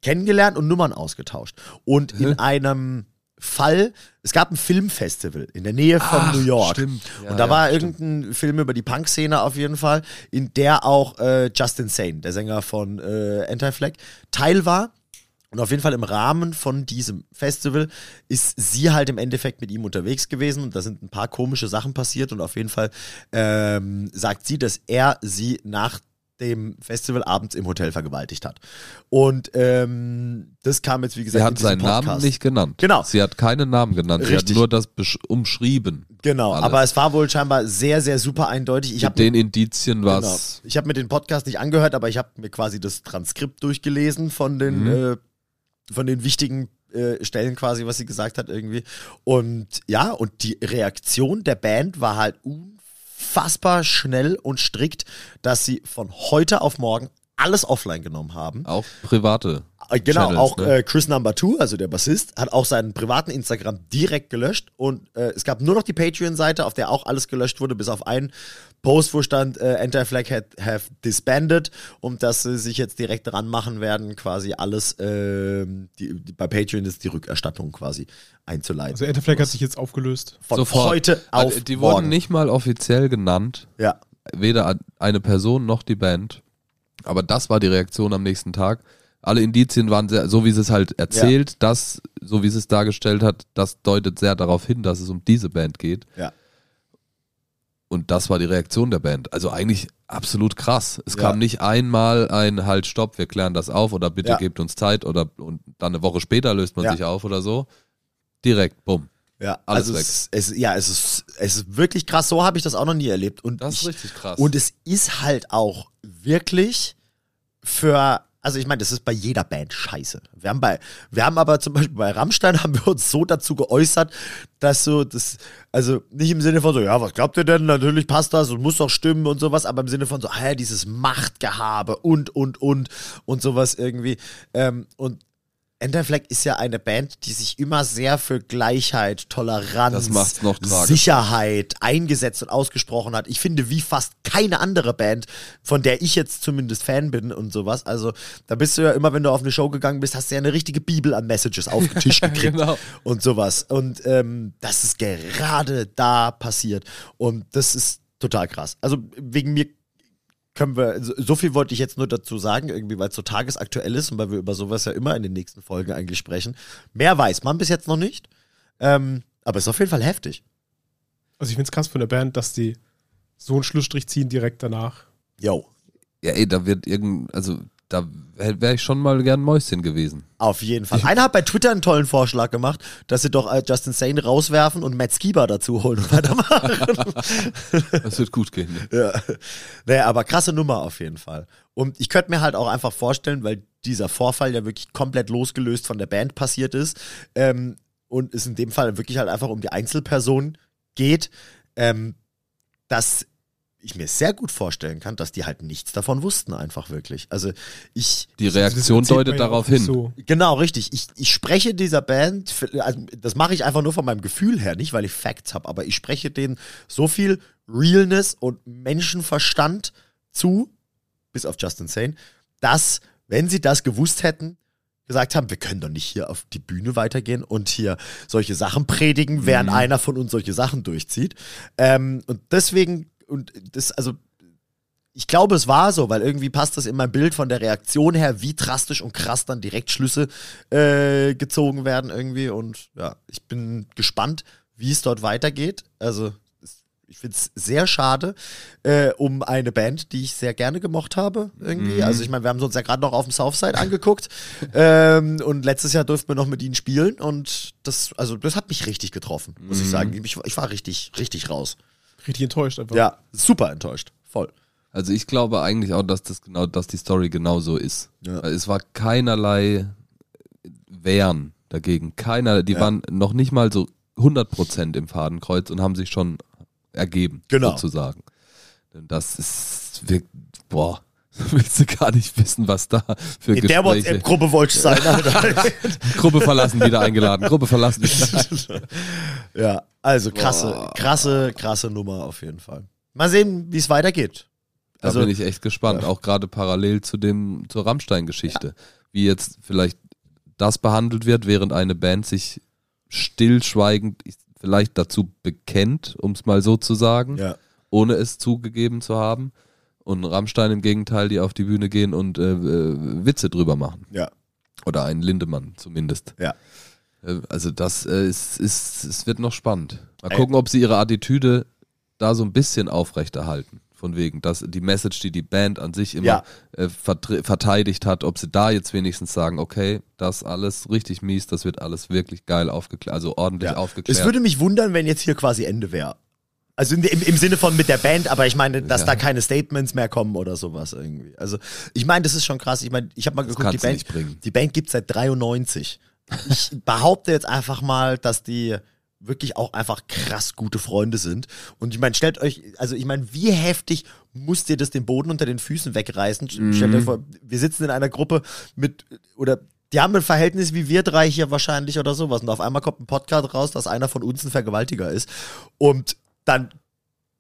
kennengelernt und Nummern ausgetauscht. Und in einem Fall, es gab ein Filmfestival in der Nähe von Ach, New York. stimmt. Ja, und da ja, war stimmt. irgendein Film über die Punk-Szene auf jeden Fall, in der auch äh, Justin Sane, der Sänger von äh, Anti-Flag, Teil war. Und auf jeden Fall im Rahmen von diesem Festival ist sie halt im Endeffekt mit ihm unterwegs gewesen und da sind ein paar komische Sachen passiert und auf jeden Fall ähm, sagt sie, dass er sie nach dem Festival abends im Hotel vergewaltigt hat. Und ähm, das kam jetzt, wie gesagt, Sie hat seinen Namen Podcast. nicht genannt. Genau. Sie hat keinen Namen genannt. Sie hat Richtig. nur das umschrieben. Genau, Alles. aber es war wohl scheinbar sehr, sehr super eindeutig. Ich Mit habe den Indizien was. Genau. Ich habe mir den Podcast nicht angehört, aber ich habe mir quasi das Transkript durchgelesen von den, Mhm. äh, von den wichtigen äh, Stellen quasi, was sie gesagt hat irgendwie. Und ja, und die Reaktion der Band war halt unfassbar schnell und strikt, dass sie von heute auf morgen alles offline genommen haben. Auch private. Äh, Genau, Channels, auch ne? äh, Chris Number Two, also der Bassist, hat auch seinen privaten Instagram direkt gelöscht und äh, es gab nur noch die Patreon-Seite, auf der auch alles gelöscht wurde, bis auf einen Post, wo stand äh, Anti-Flag had, have disbanded und dass sie sich jetzt direkt dran machen werden, quasi alles ähm, die, die, bei Patreon ist die Rückerstattung quasi einzuleiten. Also Anti-Flag hat sich jetzt aufgelöst. Von Sofort. heute auf Also, Die morgen. wurden nicht mal offiziell genannt. Ja, Weder eine Person noch die Band. Aber das war die Reaktion am nächsten Tag. Alle Indizien waren sehr, so wie sie es halt erzählt, das, so wie sie es dargestellt hat, das deutet sehr darauf hin, dass es um diese Band geht. ja. Und das war die Reaktion der Band. Also eigentlich absolut krass. Es Ja. kam nicht einmal ein Halt, Stopp, wir klären das auf oder bitte Ja. gebt uns Zeit oder und dann eine Woche später löst man Ja. sich auf oder so. Direkt, bumm. Ja, Alles also weg. Es, es, ja, es ist, es ist wirklich krass. So habe ich das auch noch nie erlebt. Und Das ist ich, richtig krass. Und es ist halt auch wirklich für, also ich meine, das ist bei jeder Band scheiße. Wir haben bei, wir haben aber zum Beispiel bei Rammstein haben wir uns so dazu geäußert, dass so das, also nicht im Sinne von so, ja, was glaubt ihr denn? Natürlich passt das und muss doch stimmen und sowas, aber im Sinne von so, ah dieses Machtgehabe und, und, und und sowas irgendwie. Ähm, und Enter Flag ist ja eine Band, die sich immer sehr für Gleichheit, Toleranz. Sicherheit eingesetzt und ausgesprochen hat. Ich finde, wie fast keine andere Band, von der ich jetzt zumindest Fan bin und sowas. Also, da bist du ja immer, wenn du auf eine Show gegangen bist, hast du ja eine richtige Bibel an Messages aufgetischt gekriegt Genau. und sowas. Und ähm, das ist gerade da passiert. Und das ist total krass. Also, wegen mir können wir, so, so viel wollte ich jetzt nur dazu sagen, irgendwie, weil es so tagesaktuell ist und weil wir über sowas ja immer in den nächsten Folgen eigentlich sprechen. Mehr weiß man bis jetzt noch nicht. Ähm, aber es ist auf jeden Fall heftig. Also ich finde es krass von der Band, dass die so einen Schlussstrich ziehen direkt danach. Yo. ja, ey, da wird irgend, also da wäre ich schon mal gern Mäuschen gewesen. Auf jeden Fall. Einer hat bei Twitter einen tollen Vorschlag gemacht, dass sie doch äh, Justin Sane rauswerfen und Matt Skiba dazu holen und weitermachen. Das wird gut gehen. ja. Naja, aber krasse Nummer auf jeden Fall. Und ich könnte mir halt auch einfach vorstellen, weil dieser Vorfall ja wirklich komplett losgelöst von der Band passiert ist ähm, und es in dem Fall wirklich halt einfach um die Einzelperson geht, ähm, dass ich mir sehr gut vorstellen kann, dass die halt nichts davon wussten, einfach wirklich. Also ich, Die Das Reaktion deutet darauf hin. So. Genau, richtig. Ich, ich spreche dieser Band, also das mache ich einfach nur von meinem Gefühl her, nicht weil ich Facts habe, aber ich spreche denen so viel Realness und Menschenverstand zu, bis auf Justin Sane, dass, wenn sie das gewusst hätten, gesagt haben, wir können doch nicht hier auf die Bühne weitergehen und hier solche Sachen predigen, während einer von uns solche Sachen durchzieht. Ähm, und deswegen, und das, also ich glaube, es war so, weil irgendwie passt das in mein Bild von der Reaktion her, wie drastisch und krass dann direkt Schlüsse äh, gezogen werden irgendwie. Und ja, ich bin gespannt, wie es dort weitergeht. Also ich finde es sehr schade äh, um eine Band, die ich sehr gerne gemocht habe irgendwie. Mhm. Also ich meine, wir haben uns ja gerade noch auf dem Southside angeguckt ähm, und letztes Jahr durften wir noch mit ihnen spielen und das, also das hat mich richtig getroffen, muss Mhm. ich sagen. Ich, ich war richtig, richtig raus. Richtig enttäuscht einfach. Ja, super enttäuscht. Voll. Also ich glaube eigentlich auch, dass das genau, dass die Story genau so ist. Ja. Es war keinerlei Wehren dagegen. Keiner, die Ja. waren noch nicht mal so 100% im Fadenkreuz und haben sich schon ergeben, Genau. sozusagen. Denn Das ist wirklich, boah, willst du gar nicht wissen, was da für In der Gespräche. WhatsApp-Gruppe wollte ich sein, Alter. Gruppe verlassen, wieder eingeladen. Gruppe verlassen. Ja, also krasse, Boah. krasse, krasse Nummer auf jeden Fall. Mal sehen, wie es weitergeht. Da Also- bin ich echt gespannt, auch gerade parallel zu dem zur Rammstein-Geschichte, wie jetzt vielleicht das behandelt wird, während eine Band sich stillschweigend vielleicht dazu bekennt, um es mal so zu sagen, Ja. ohne es zugegeben zu haben. Und Rammstein im Gegenteil, die auf die Bühne gehen und äh, äh, Witze drüber machen. Ja. Oder ein Lindemann zumindest. Ja. Äh, Also das äh, ist, ist, es wird noch spannend. Mal Ey. gucken, ob sie ihre Attitüde da so ein bisschen aufrechterhalten. Von wegen, dass die Message, die die Band an sich immer Ja. äh, verteidigt hat, ob sie da jetzt wenigstens sagen, okay, das alles richtig mies, das wird alles wirklich geil aufgeklärt, also ordentlich Ja. aufgeklärt. Es würde mich wundern, wenn jetzt hier quasi Ende wäre. Also in, im, im Sinne von mit der Band, aber ich meine, dass Ja. da keine Statements mehr kommen oder sowas irgendwie. Also ich meine, das ist schon krass. Ich meine, ich habe mal Das geguckt, die Band, die Band gibt seit 93. Ich behaupte jetzt einfach mal, dass die wirklich auch einfach krass gute Freunde sind. Und ich meine, stellt euch, also ich meine, wie heftig muss dir das den Boden unter den Füßen wegreißen? Stellt euch vor, wir sitzen in einer Gruppe mit, oder die haben ein Verhältnis wie wir drei hier wahrscheinlich oder sowas. Und auf einmal kommt ein Podcast raus, dass einer von uns ein Vergewaltiger ist. Und dann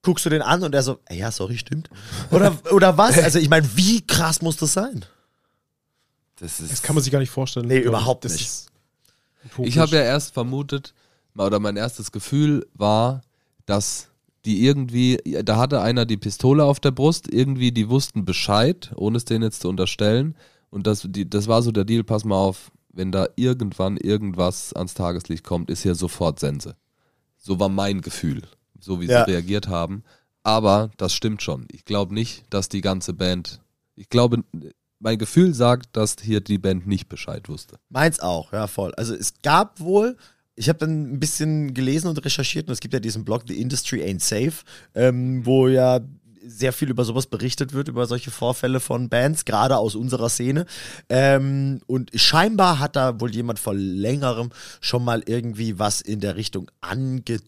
guckst du den an und er so, "Ey, ja, sorry, stimmt. Oder, oder was? Also ich meine, wie krass muss das sein? das ist, Das kann man sich gar nicht vorstellen. Nee, überhaupt Das nicht. Ich habe ja erst vermutet, oder mein erstes Gefühl war, dass die irgendwie, da hatte einer die Pistole auf der Brust, irgendwie die wussten Bescheid, ohne es denen jetzt zu unterstellen. Und das, die, das war so der Deal, pass mal auf, wenn da irgendwann irgendwas ans Tageslicht kommt, ist hier sofort Sense. So war mein Gefühl, so wie Ja. sie reagiert haben. Aber das stimmt schon. Ich glaube nicht, dass die ganze Band, ich glaube, mein Gefühl sagt, dass hier die Band nicht Bescheid wusste. Meins auch, ja, voll. Also es gab wohl ich habe dann ein bisschen gelesen und recherchiert und es gibt ja diesen Blog The Industry Ain't Safe, ähm, wo ja sehr viel über sowas berichtet wird, über solche Vorfälle von Bands, gerade aus unserer Szene. Ähm, und scheinbar hat da wohl jemand vor längerem schon mal irgendwie was in der Richtung angedeutet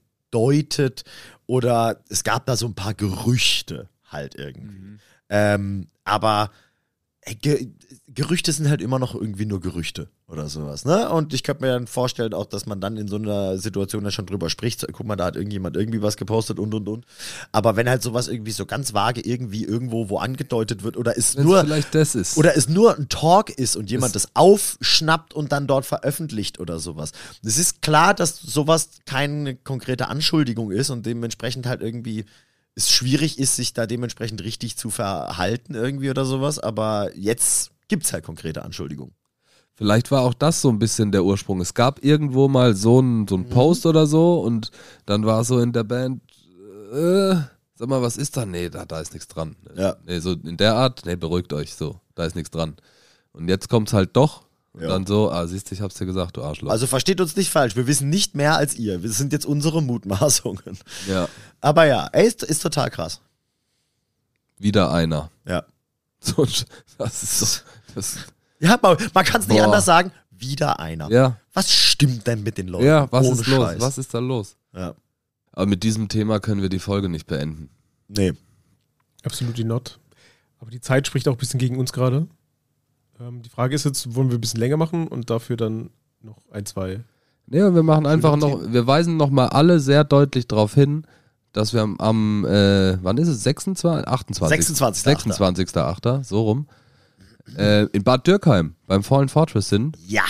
oder es gab da so ein paar Gerüchte halt irgendwie. Ähm, aber ey, Ge Gerüchte sind halt immer noch irgendwie nur Gerüchte oder sowas, ne? Und ich könnte mir dann vorstellen, auch, dass man dann in so einer Situation dann schon drüber spricht. Guck mal, da hat irgendjemand irgendwie was gepostet und und und. Aber wenn halt sowas irgendwie so ganz vage irgendwie irgendwo wo angedeutet wird oder Wenn's nur vielleicht das ist. oder es nur ein Talk ist und jemand das aufschnappt und dann dort veröffentlicht oder sowas. Es ist klar, dass sowas keine konkrete Anschuldigung ist und dementsprechend halt irgendwie es schwierig ist, sich da dementsprechend richtig zu verhalten irgendwie oder sowas. Aber jetzt gibt es halt konkrete Anschuldigungen. Vielleicht war auch das so ein bisschen der Ursprung. Es gab irgendwo mal so einen so einen Post oder so und dann war so in der Band, äh, sag mal, was ist da? Nee, da, da ist nichts dran. Ja. Nee, so in der Art, nee, beruhigt euch so, da ist nichts dran. Und jetzt kommt's halt doch. Und Ja. dann so, ah, siehst du, ich hab's dir gesagt, du Arschloch. Also versteht uns nicht falsch, wir wissen nicht mehr als ihr. Das sind jetzt unsere Mutmaßungen. ja, Aber ja, ey, ist, ist total krass. wieder einer. Ja. So, das ist so, das, Ja, man, man kann es nicht anders sagen. Wieder einer. ja, Was stimmt denn mit den Leuten? ja, was Ohne ist los? Scheiß. Was ist da los? Ja. Aber mit diesem Thema können wir die Folge nicht beenden. Nee. Absolutely not. Aber die Zeit spricht auch ein bisschen gegen uns gerade. Ähm, die Frage ist jetzt, wollen wir ein bisschen länger machen und dafür dann noch ein, zwei. Nee, und wir machen einfach noch, Themen. wir weisen noch mal alle sehr deutlich darauf hin, dass wir am, am äh, wann ist es? 26? 28. 26.8.. 26.8. So rum. Äh, in Bad Dürkheim beim Fallen Fortress sind. Ja.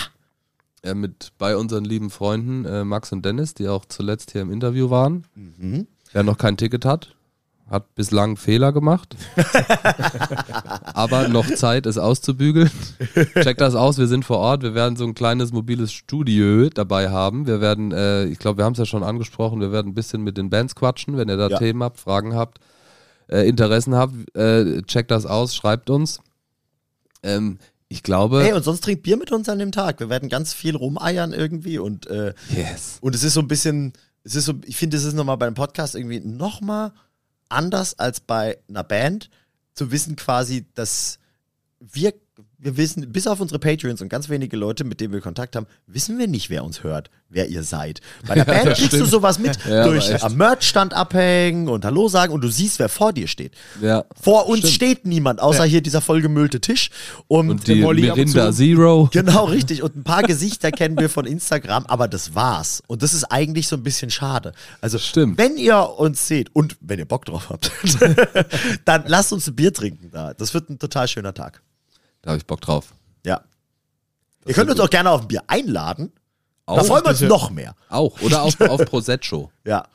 Äh, mit bei unseren lieben Freunden äh, Max und Dennis, die auch zuletzt hier im Interview waren. Mhm. Wer noch kein Ticket hat, hat bislang Fehler gemacht. Aber noch Zeit, es auszubügeln. Checkt das aus, wir sind vor Ort. Wir werden so ein kleines mobiles Studio dabei haben. Wir werden, äh, ich glaube, wir haben es ja schon angesprochen, wir werden ein bisschen mit den Bands quatschen, wenn ihr da Ja. Themen habt, Fragen habt, äh, Interessen habt. Äh, checkt das aus, schreibt uns. Ähm, ich glaube. Hey, und sonst trinkt Bier mit uns an dem Tag. Wir werden ganz viel rumeiern irgendwie und, äh, yes. und es ist so ein bisschen, es ist so, ich finde, es ist nochmal bei einem Podcast irgendwie nochmal anders als bei einer Band zu wissen quasi, dass wir, wir wissen, bis auf unsere Patreons und ganz wenige Leute, mit denen wir Kontakt haben, wissen wir nicht, wer uns hört, wer ihr seid. Bei der Band kriegst du stimmt. sowas mit, Ja, durch am Merchstand abhängen und Hallo sagen und du siehst, wer vor dir steht. Ja. Vor uns Stimmt. steht niemand, außer hier dieser vollgemüllte Tisch. Und, Und die Molly Mirinda. Zero. Genau, richtig. Und ein paar Gesichter kennen wir von Instagram, aber das war's. Und das ist eigentlich so ein bisschen schade. Also, Stimmt. wenn ihr uns seht und wenn ihr Bock drauf habt, dann lasst uns ein Bier trinken da. Das wird ein total schöner Tag. Da habe ich Bock drauf. Ja. ihr könnt uns auch gerne auf ein Bier einladen. da Auch, freuen wir uns noch mehr. auch. Oder auf, auf Prosecco. Ja.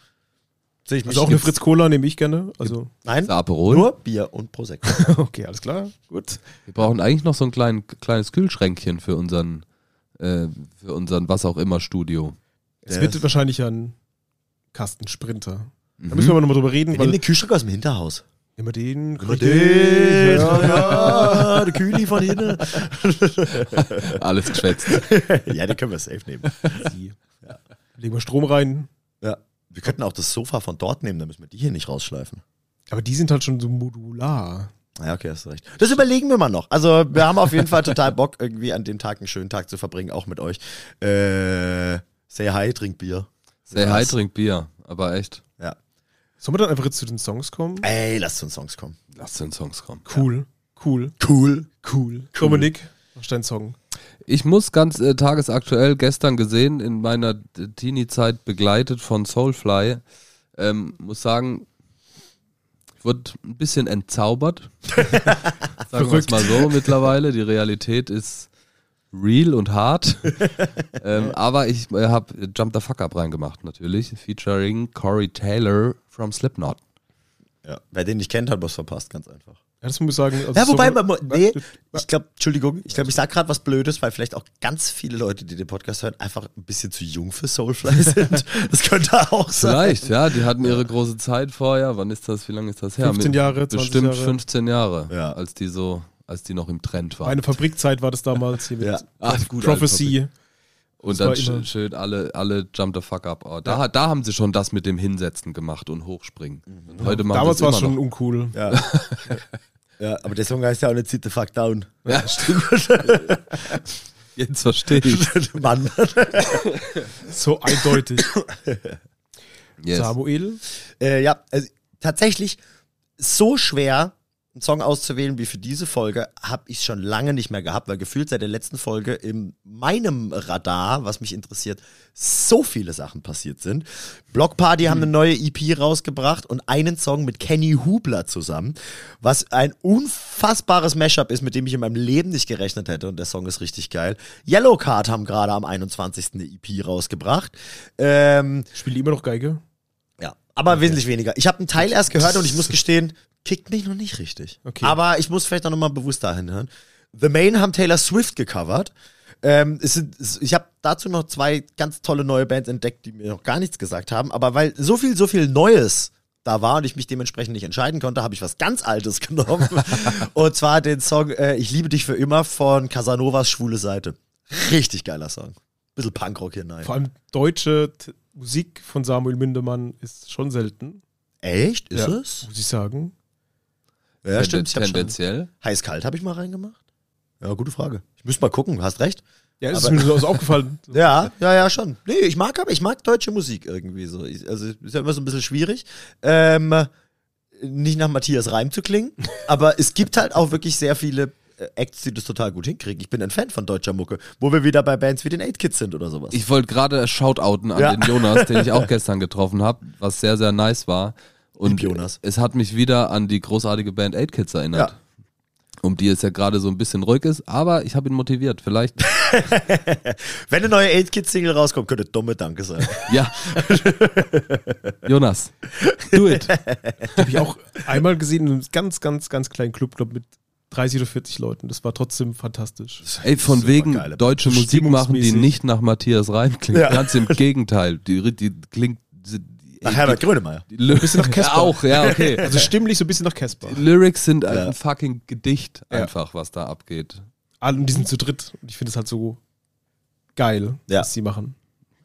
Sehe ich mich Also auch eine Fritz Cola nehme ich gerne. Also, Nein, Aperol. nur Bier und Prosecco. okay, alles klar. Gut. Wir brauchen eigentlich noch so ein klein, kleines Kühlschränkchen für unseren, äh, für unseren was auch immer Studio. Es wird das- wahrscheinlich ein Kasten Sprinter. Da Mhm. müssen wir aber nochmal drüber reden, Wir nehmen den Kühlschrank aus dem Hinterhaus. Immer den. Immer den, ja, ja, der Kühli von hinten. Alles geschwätzt. ja, den können wir safe nehmen. Die. Legen wir Strom rein. Ja. Wir könnten auch das Sofa von dort nehmen, dann müssen wir die hier nicht rausschleifen. Aber die sind halt schon so modular. Ja, okay, hast du recht. Das überlegen wir mal noch. Also, wir haben auf jeden Fall total Bock, irgendwie an dem Tag einen schönen Tag zu verbringen, auch mit euch. Äh, say hi, trink Bier. Say hi, Krass. trink Bier. Aber echt, Ja. Sollen wir dann einfach jetzt zu den Songs kommen? Ey, lasst uns Songs kommen. lass den Songs kommen. Cool. Cool. Cool. Cool. Dominik, was ist dein Song? Ich muss ganz äh, tagesaktuell gestern gesehen, in meiner Teenie-Zeit begleitet von Soulfly, ähm, muss sagen, ich wurde ein bisschen entzaubert. Sagen wir es mal so mittlerweile. Die Realität ist real und hart. ähm, aber ich äh, habe Jump the Fuck Up reingemacht, natürlich. Featuring Corey Taylor from Slipknot. Ja. Wer den nicht kennt, hat was verpasst, ganz einfach. Ja, das muss ich sagen. Also Ja, wobei, so- man, nee, ich glaube, Entschuldigung, ich glaube, ich sag gerade was Blödes, weil vielleicht auch ganz viele Leute, die den Podcast hören, einfach ein bisschen zu jung für Soulfly sind. Das könnte auch sein. Vielleicht, ja, die hatten ihre große Zeit vorher. Wann ist das? Wie lange ist das her? 15 Mit- Jahre, 20 Bestimmt Jahre. 15 Jahre, Ja. als die so, als die noch im Trend waren. Meine Fabrikzeit war das damals hier mit Ja. Ach, gut, Prophecy. Und Das war dann schön, schön alle, alle Jump the fuck up. Oh, da, da haben sie schon das mit dem Hinsetzen gemacht und hochspringen. Und heute machen Damals war es schon noch. uncool. Ja. ja, aber der Song heißt ja auch nicht Sit the fuck down. Ja, stimmt. Jetzt verstehe ich. Mann. So eindeutig. Yes. Samuel, Äh, ja, also tatsächlich so schwer, einen Song auszuwählen wie für diese Folge, habe ich schon lange nicht mehr gehabt, weil gefühlt seit der letzten Folge in meinem Radar, was mich interessiert, so viele Sachen passiert sind. Block Party haben eine neue EP rausgebracht und einen Song mit Kenny Hubler zusammen, was ein unfassbares Mashup ist, mit dem ich in meinem Leben nicht gerechnet hätte und der Song ist richtig geil. Yellow Card haben gerade am 21. eine EP rausgebracht. Ähm, spielt immer noch Geige? Ja, aber wesentlich weniger. Ich habe einen Teil erst gehört und ich muss gestehen, kickt mich noch nicht richtig. Okay. Aber ich muss vielleicht auch nochmal bewusst dahin hören. The Main haben Taylor Swift gecovert. Ähm, es sind, ich habe dazu noch zwei ganz tolle neue Bands entdeckt, die mir noch gar nichts gesagt haben. Aber weil so viel, so viel Neues da war und ich mich dementsprechend nicht entscheiden konnte, habe ich was ganz Altes genommen. und zwar den Song äh, Ich liebe dich für immer von Casanovas Schwule Seite. Richtig geiler Song. Bisschen Punkrock hier rein. Vor allem deutsche Musik von Samuel Mindemann ist schon selten. Echt? Ist Ja, es? Muss ich sagen. Ja, stimmt. Tendenziell. Heiß-kalt habe ich mal reingemacht? Ja, gute Frage. Ich müsste mal gucken, hast recht. Ja, ist Aber- mir so aufgefallen. Ja, ja, ja, schon. Nee, ich mag aber, ich mag deutsche Musik irgendwie so. Ich, also ist ja immer so ein bisschen schwierig. Ähm, nicht nach Matthias Reim zu klingen, aber es gibt halt auch wirklich sehr viele Acts, die das total gut hinkriegen. Ich bin ein Fan von deutscher Mucke, wo wir wieder bei Bands wie den 8 Kids sind oder sowas. Ich wollte gerade shoutouten an Ja. den Jonas, den ich auch gestern getroffen habe, was sehr, sehr nice war. Und Jonas. es hat mich wieder an die großartige Band 8 Kids erinnert. Ja. Um die es ja gerade so ein bisschen ruhig ist, aber ich habe ihn motiviert. Vielleicht, Wenn eine neue 8 Kids Single rauskommt, könnte dumme Danke sein. ja. Jonas, do it. Habe ich auch einmal gesehen in einem ganz, ganz, ganz kleinen Club, glaube mit 30 oder 40 Leuten. Das war trotzdem fantastisch. Ey, von wegen geile deutsche. Musik machen, die nicht nach Matthias Reim klingt. Ja. Ganz im Gegenteil. Die, die klingt. Die, Nach Herbert Grönemeyer. die, die, bisschen nach Casper. Auch, ja, okay. Also stimmlich so ein bisschen nach Casper. Die Lyrics sind Ja. ein fucking Gedicht, Ja. einfach, was da abgeht. Und die sind zu dritt. Und ich finde es halt so geil, Ja. was sie machen.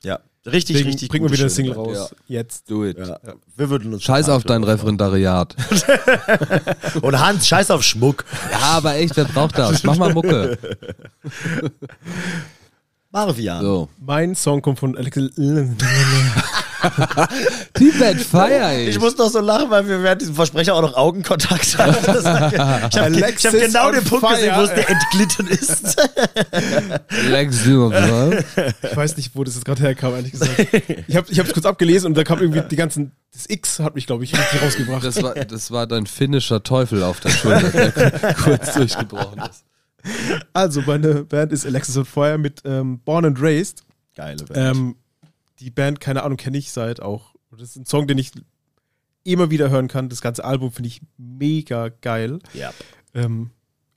Ja, richtig, Deswegen richtig bringen wir wieder eine schöne Single raus. Jetzt. Do it. Ja. Wir würden uns Scheiß auf dein Referendariat. Und Hans, scheiß auf Schmuck. ja, aber echt, wer braucht das? Mach mal Mucke. Marvian. So. Mein Song kommt von Alex. Tibet feier ich. Ich muss doch so lachen, weil wir während diesem Versprecher auch noch Augenkontakt war- Ich habe hab genau den Punkt fire. gesehen, wo es dir entglitten ist. Lex. Ich weiß nicht, wo das jetzt gerade herkam, ehrlich gesagt. Ich habe es kurz abgelesen und da kam irgendwie die ganzen. Das X hat mich, glaube ich, richtig rausgebracht. Das war, das war dein finnischer Teufel auf der Schulter, der kurz durchgebrochen ist. Also, meine Band ist Alexis on Fire mit ähm, Born and Raised. Geile Band. Ähm, die Band, keine Ahnung, kenne ich seit auch. Das ist ein Song, den ich immer wieder hören kann. Das ganze Album finde ich mega geil. ja. Ähm,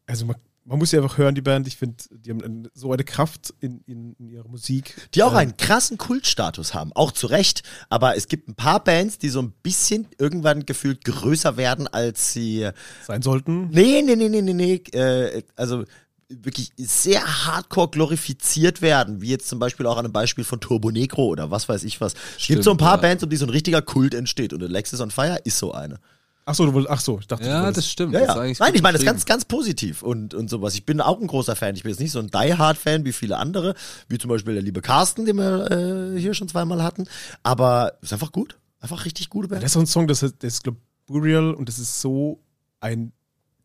also man, man muss sie einfach hören, die Band. Ich finde, die haben so eine Kraft in, in, in ihrer Musik. Die auch Ähm, einen krassen Kultstatus haben, auch zu Recht. Aber es gibt ein paar Bands, die so ein bisschen irgendwann gefühlt größer werden, als sie. sein sollten. Nee, nee, nee, nee, nee, nee. Äh, also wirklich sehr hardcore glorifiziert werden, wie jetzt zum Beispiel auch an einem Beispiel von Turbo Negro oder was weiß ich was. es gibt so ein paar ja. Bands, um die so ein richtiger Kult entsteht und Alexis on Fire ist so eine. Achso, du wolltest, ach so, ich dachte, Ja, das stimmt. Ja, Das ja. ist eigentlich Nein, ich meine das beschrieben. ganz, ganz positiv und, und sowas. Ich bin auch ein großer Fan. Ich bin jetzt nicht so ein Die-Hard-Fan wie viele andere, wie zum Beispiel der liebe Carsten, den wir äh, hier schon zweimal hatten. Aber ist einfach gut. Einfach richtig gute Band. Das ist so ein Song, das ist, das ist glaube Burial und das ist so ein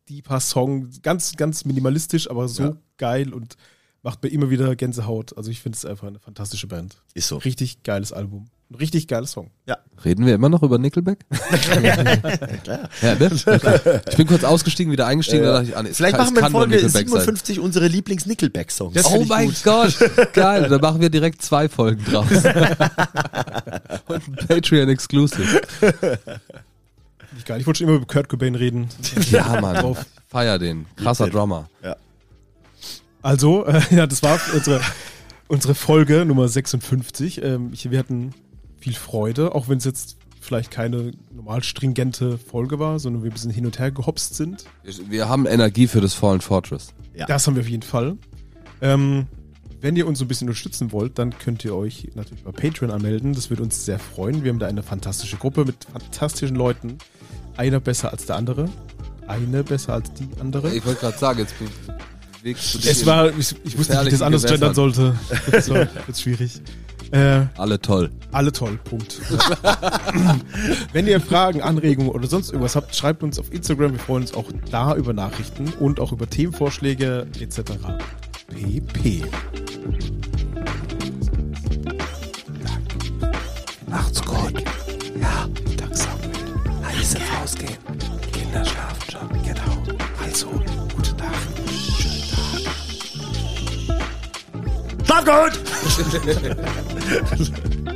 deeper Song. Ganz, ganz minimalistisch, aber so Ja. geil und macht mir immer wieder Gänsehaut. Also ich finde es einfach eine fantastische Band. Ist so. Richtig geiles Album. Ein richtig geiles Song. Ja. Reden wir immer noch über Nickelback? Klar. Ja, ne? Okay. Ich bin kurz ausgestiegen, wieder eingestiegen, da dachte ich, ah, nee, Vielleicht kann, machen wir in Folge Nickelback sein. 57 unsere Lieblings-Nickelback-Songs. Oh mein gut. Gott, geil, da machen wir direkt zwei Folgen draus. Und ein Patreon-Exclusive. Nicht geil. Ich wollte schon immer über Kurt Cobain reden. Ja, Mann, Drauf. feier den. Krasser. Drummer. Also, äh, ja, das war unsere, unsere Folge Nummer 56. Ähm, ich, wir hatten viel Freude, auch wenn es jetzt vielleicht keine normal stringente Folge war, sondern wir ein bisschen hin und her gehopst sind. Wir haben Energie für das Fallen Fortress. Ja. Das haben wir auf jeden Fall. Ähm, Wenn ihr uns so ein bisschen unterstützen wollt, dann könnt ihr euch natürlich bei Patreon anmelden. Das würde uns sehr freuen. Wir haben da eine fantastische Gruppe mit fantastischen Leuten. Einer besser als der andere. Eine besser als die andere. Ich wollte gerade sagen, jetzt bewegst du dich. Es war, ich, ich wusste nicht, wie ich das anders gendern sollte. Das war jetzt schwierig. Äh, alle toll. alle toll, Punkt. Wenn ihr Fragen, Anregungen oder sonst irgendwas habt, schreibt uns auf Instagram. Wir freuen uns auch da über Nachrichten und auch über Themenvorschläge etc. pp. Macht's gut. Ja, dank Samuel. Leise rausgehen. Die Kinder schlafen schon. Genau. Also, gute Nacht. Schönen Tag. Schlaf gut!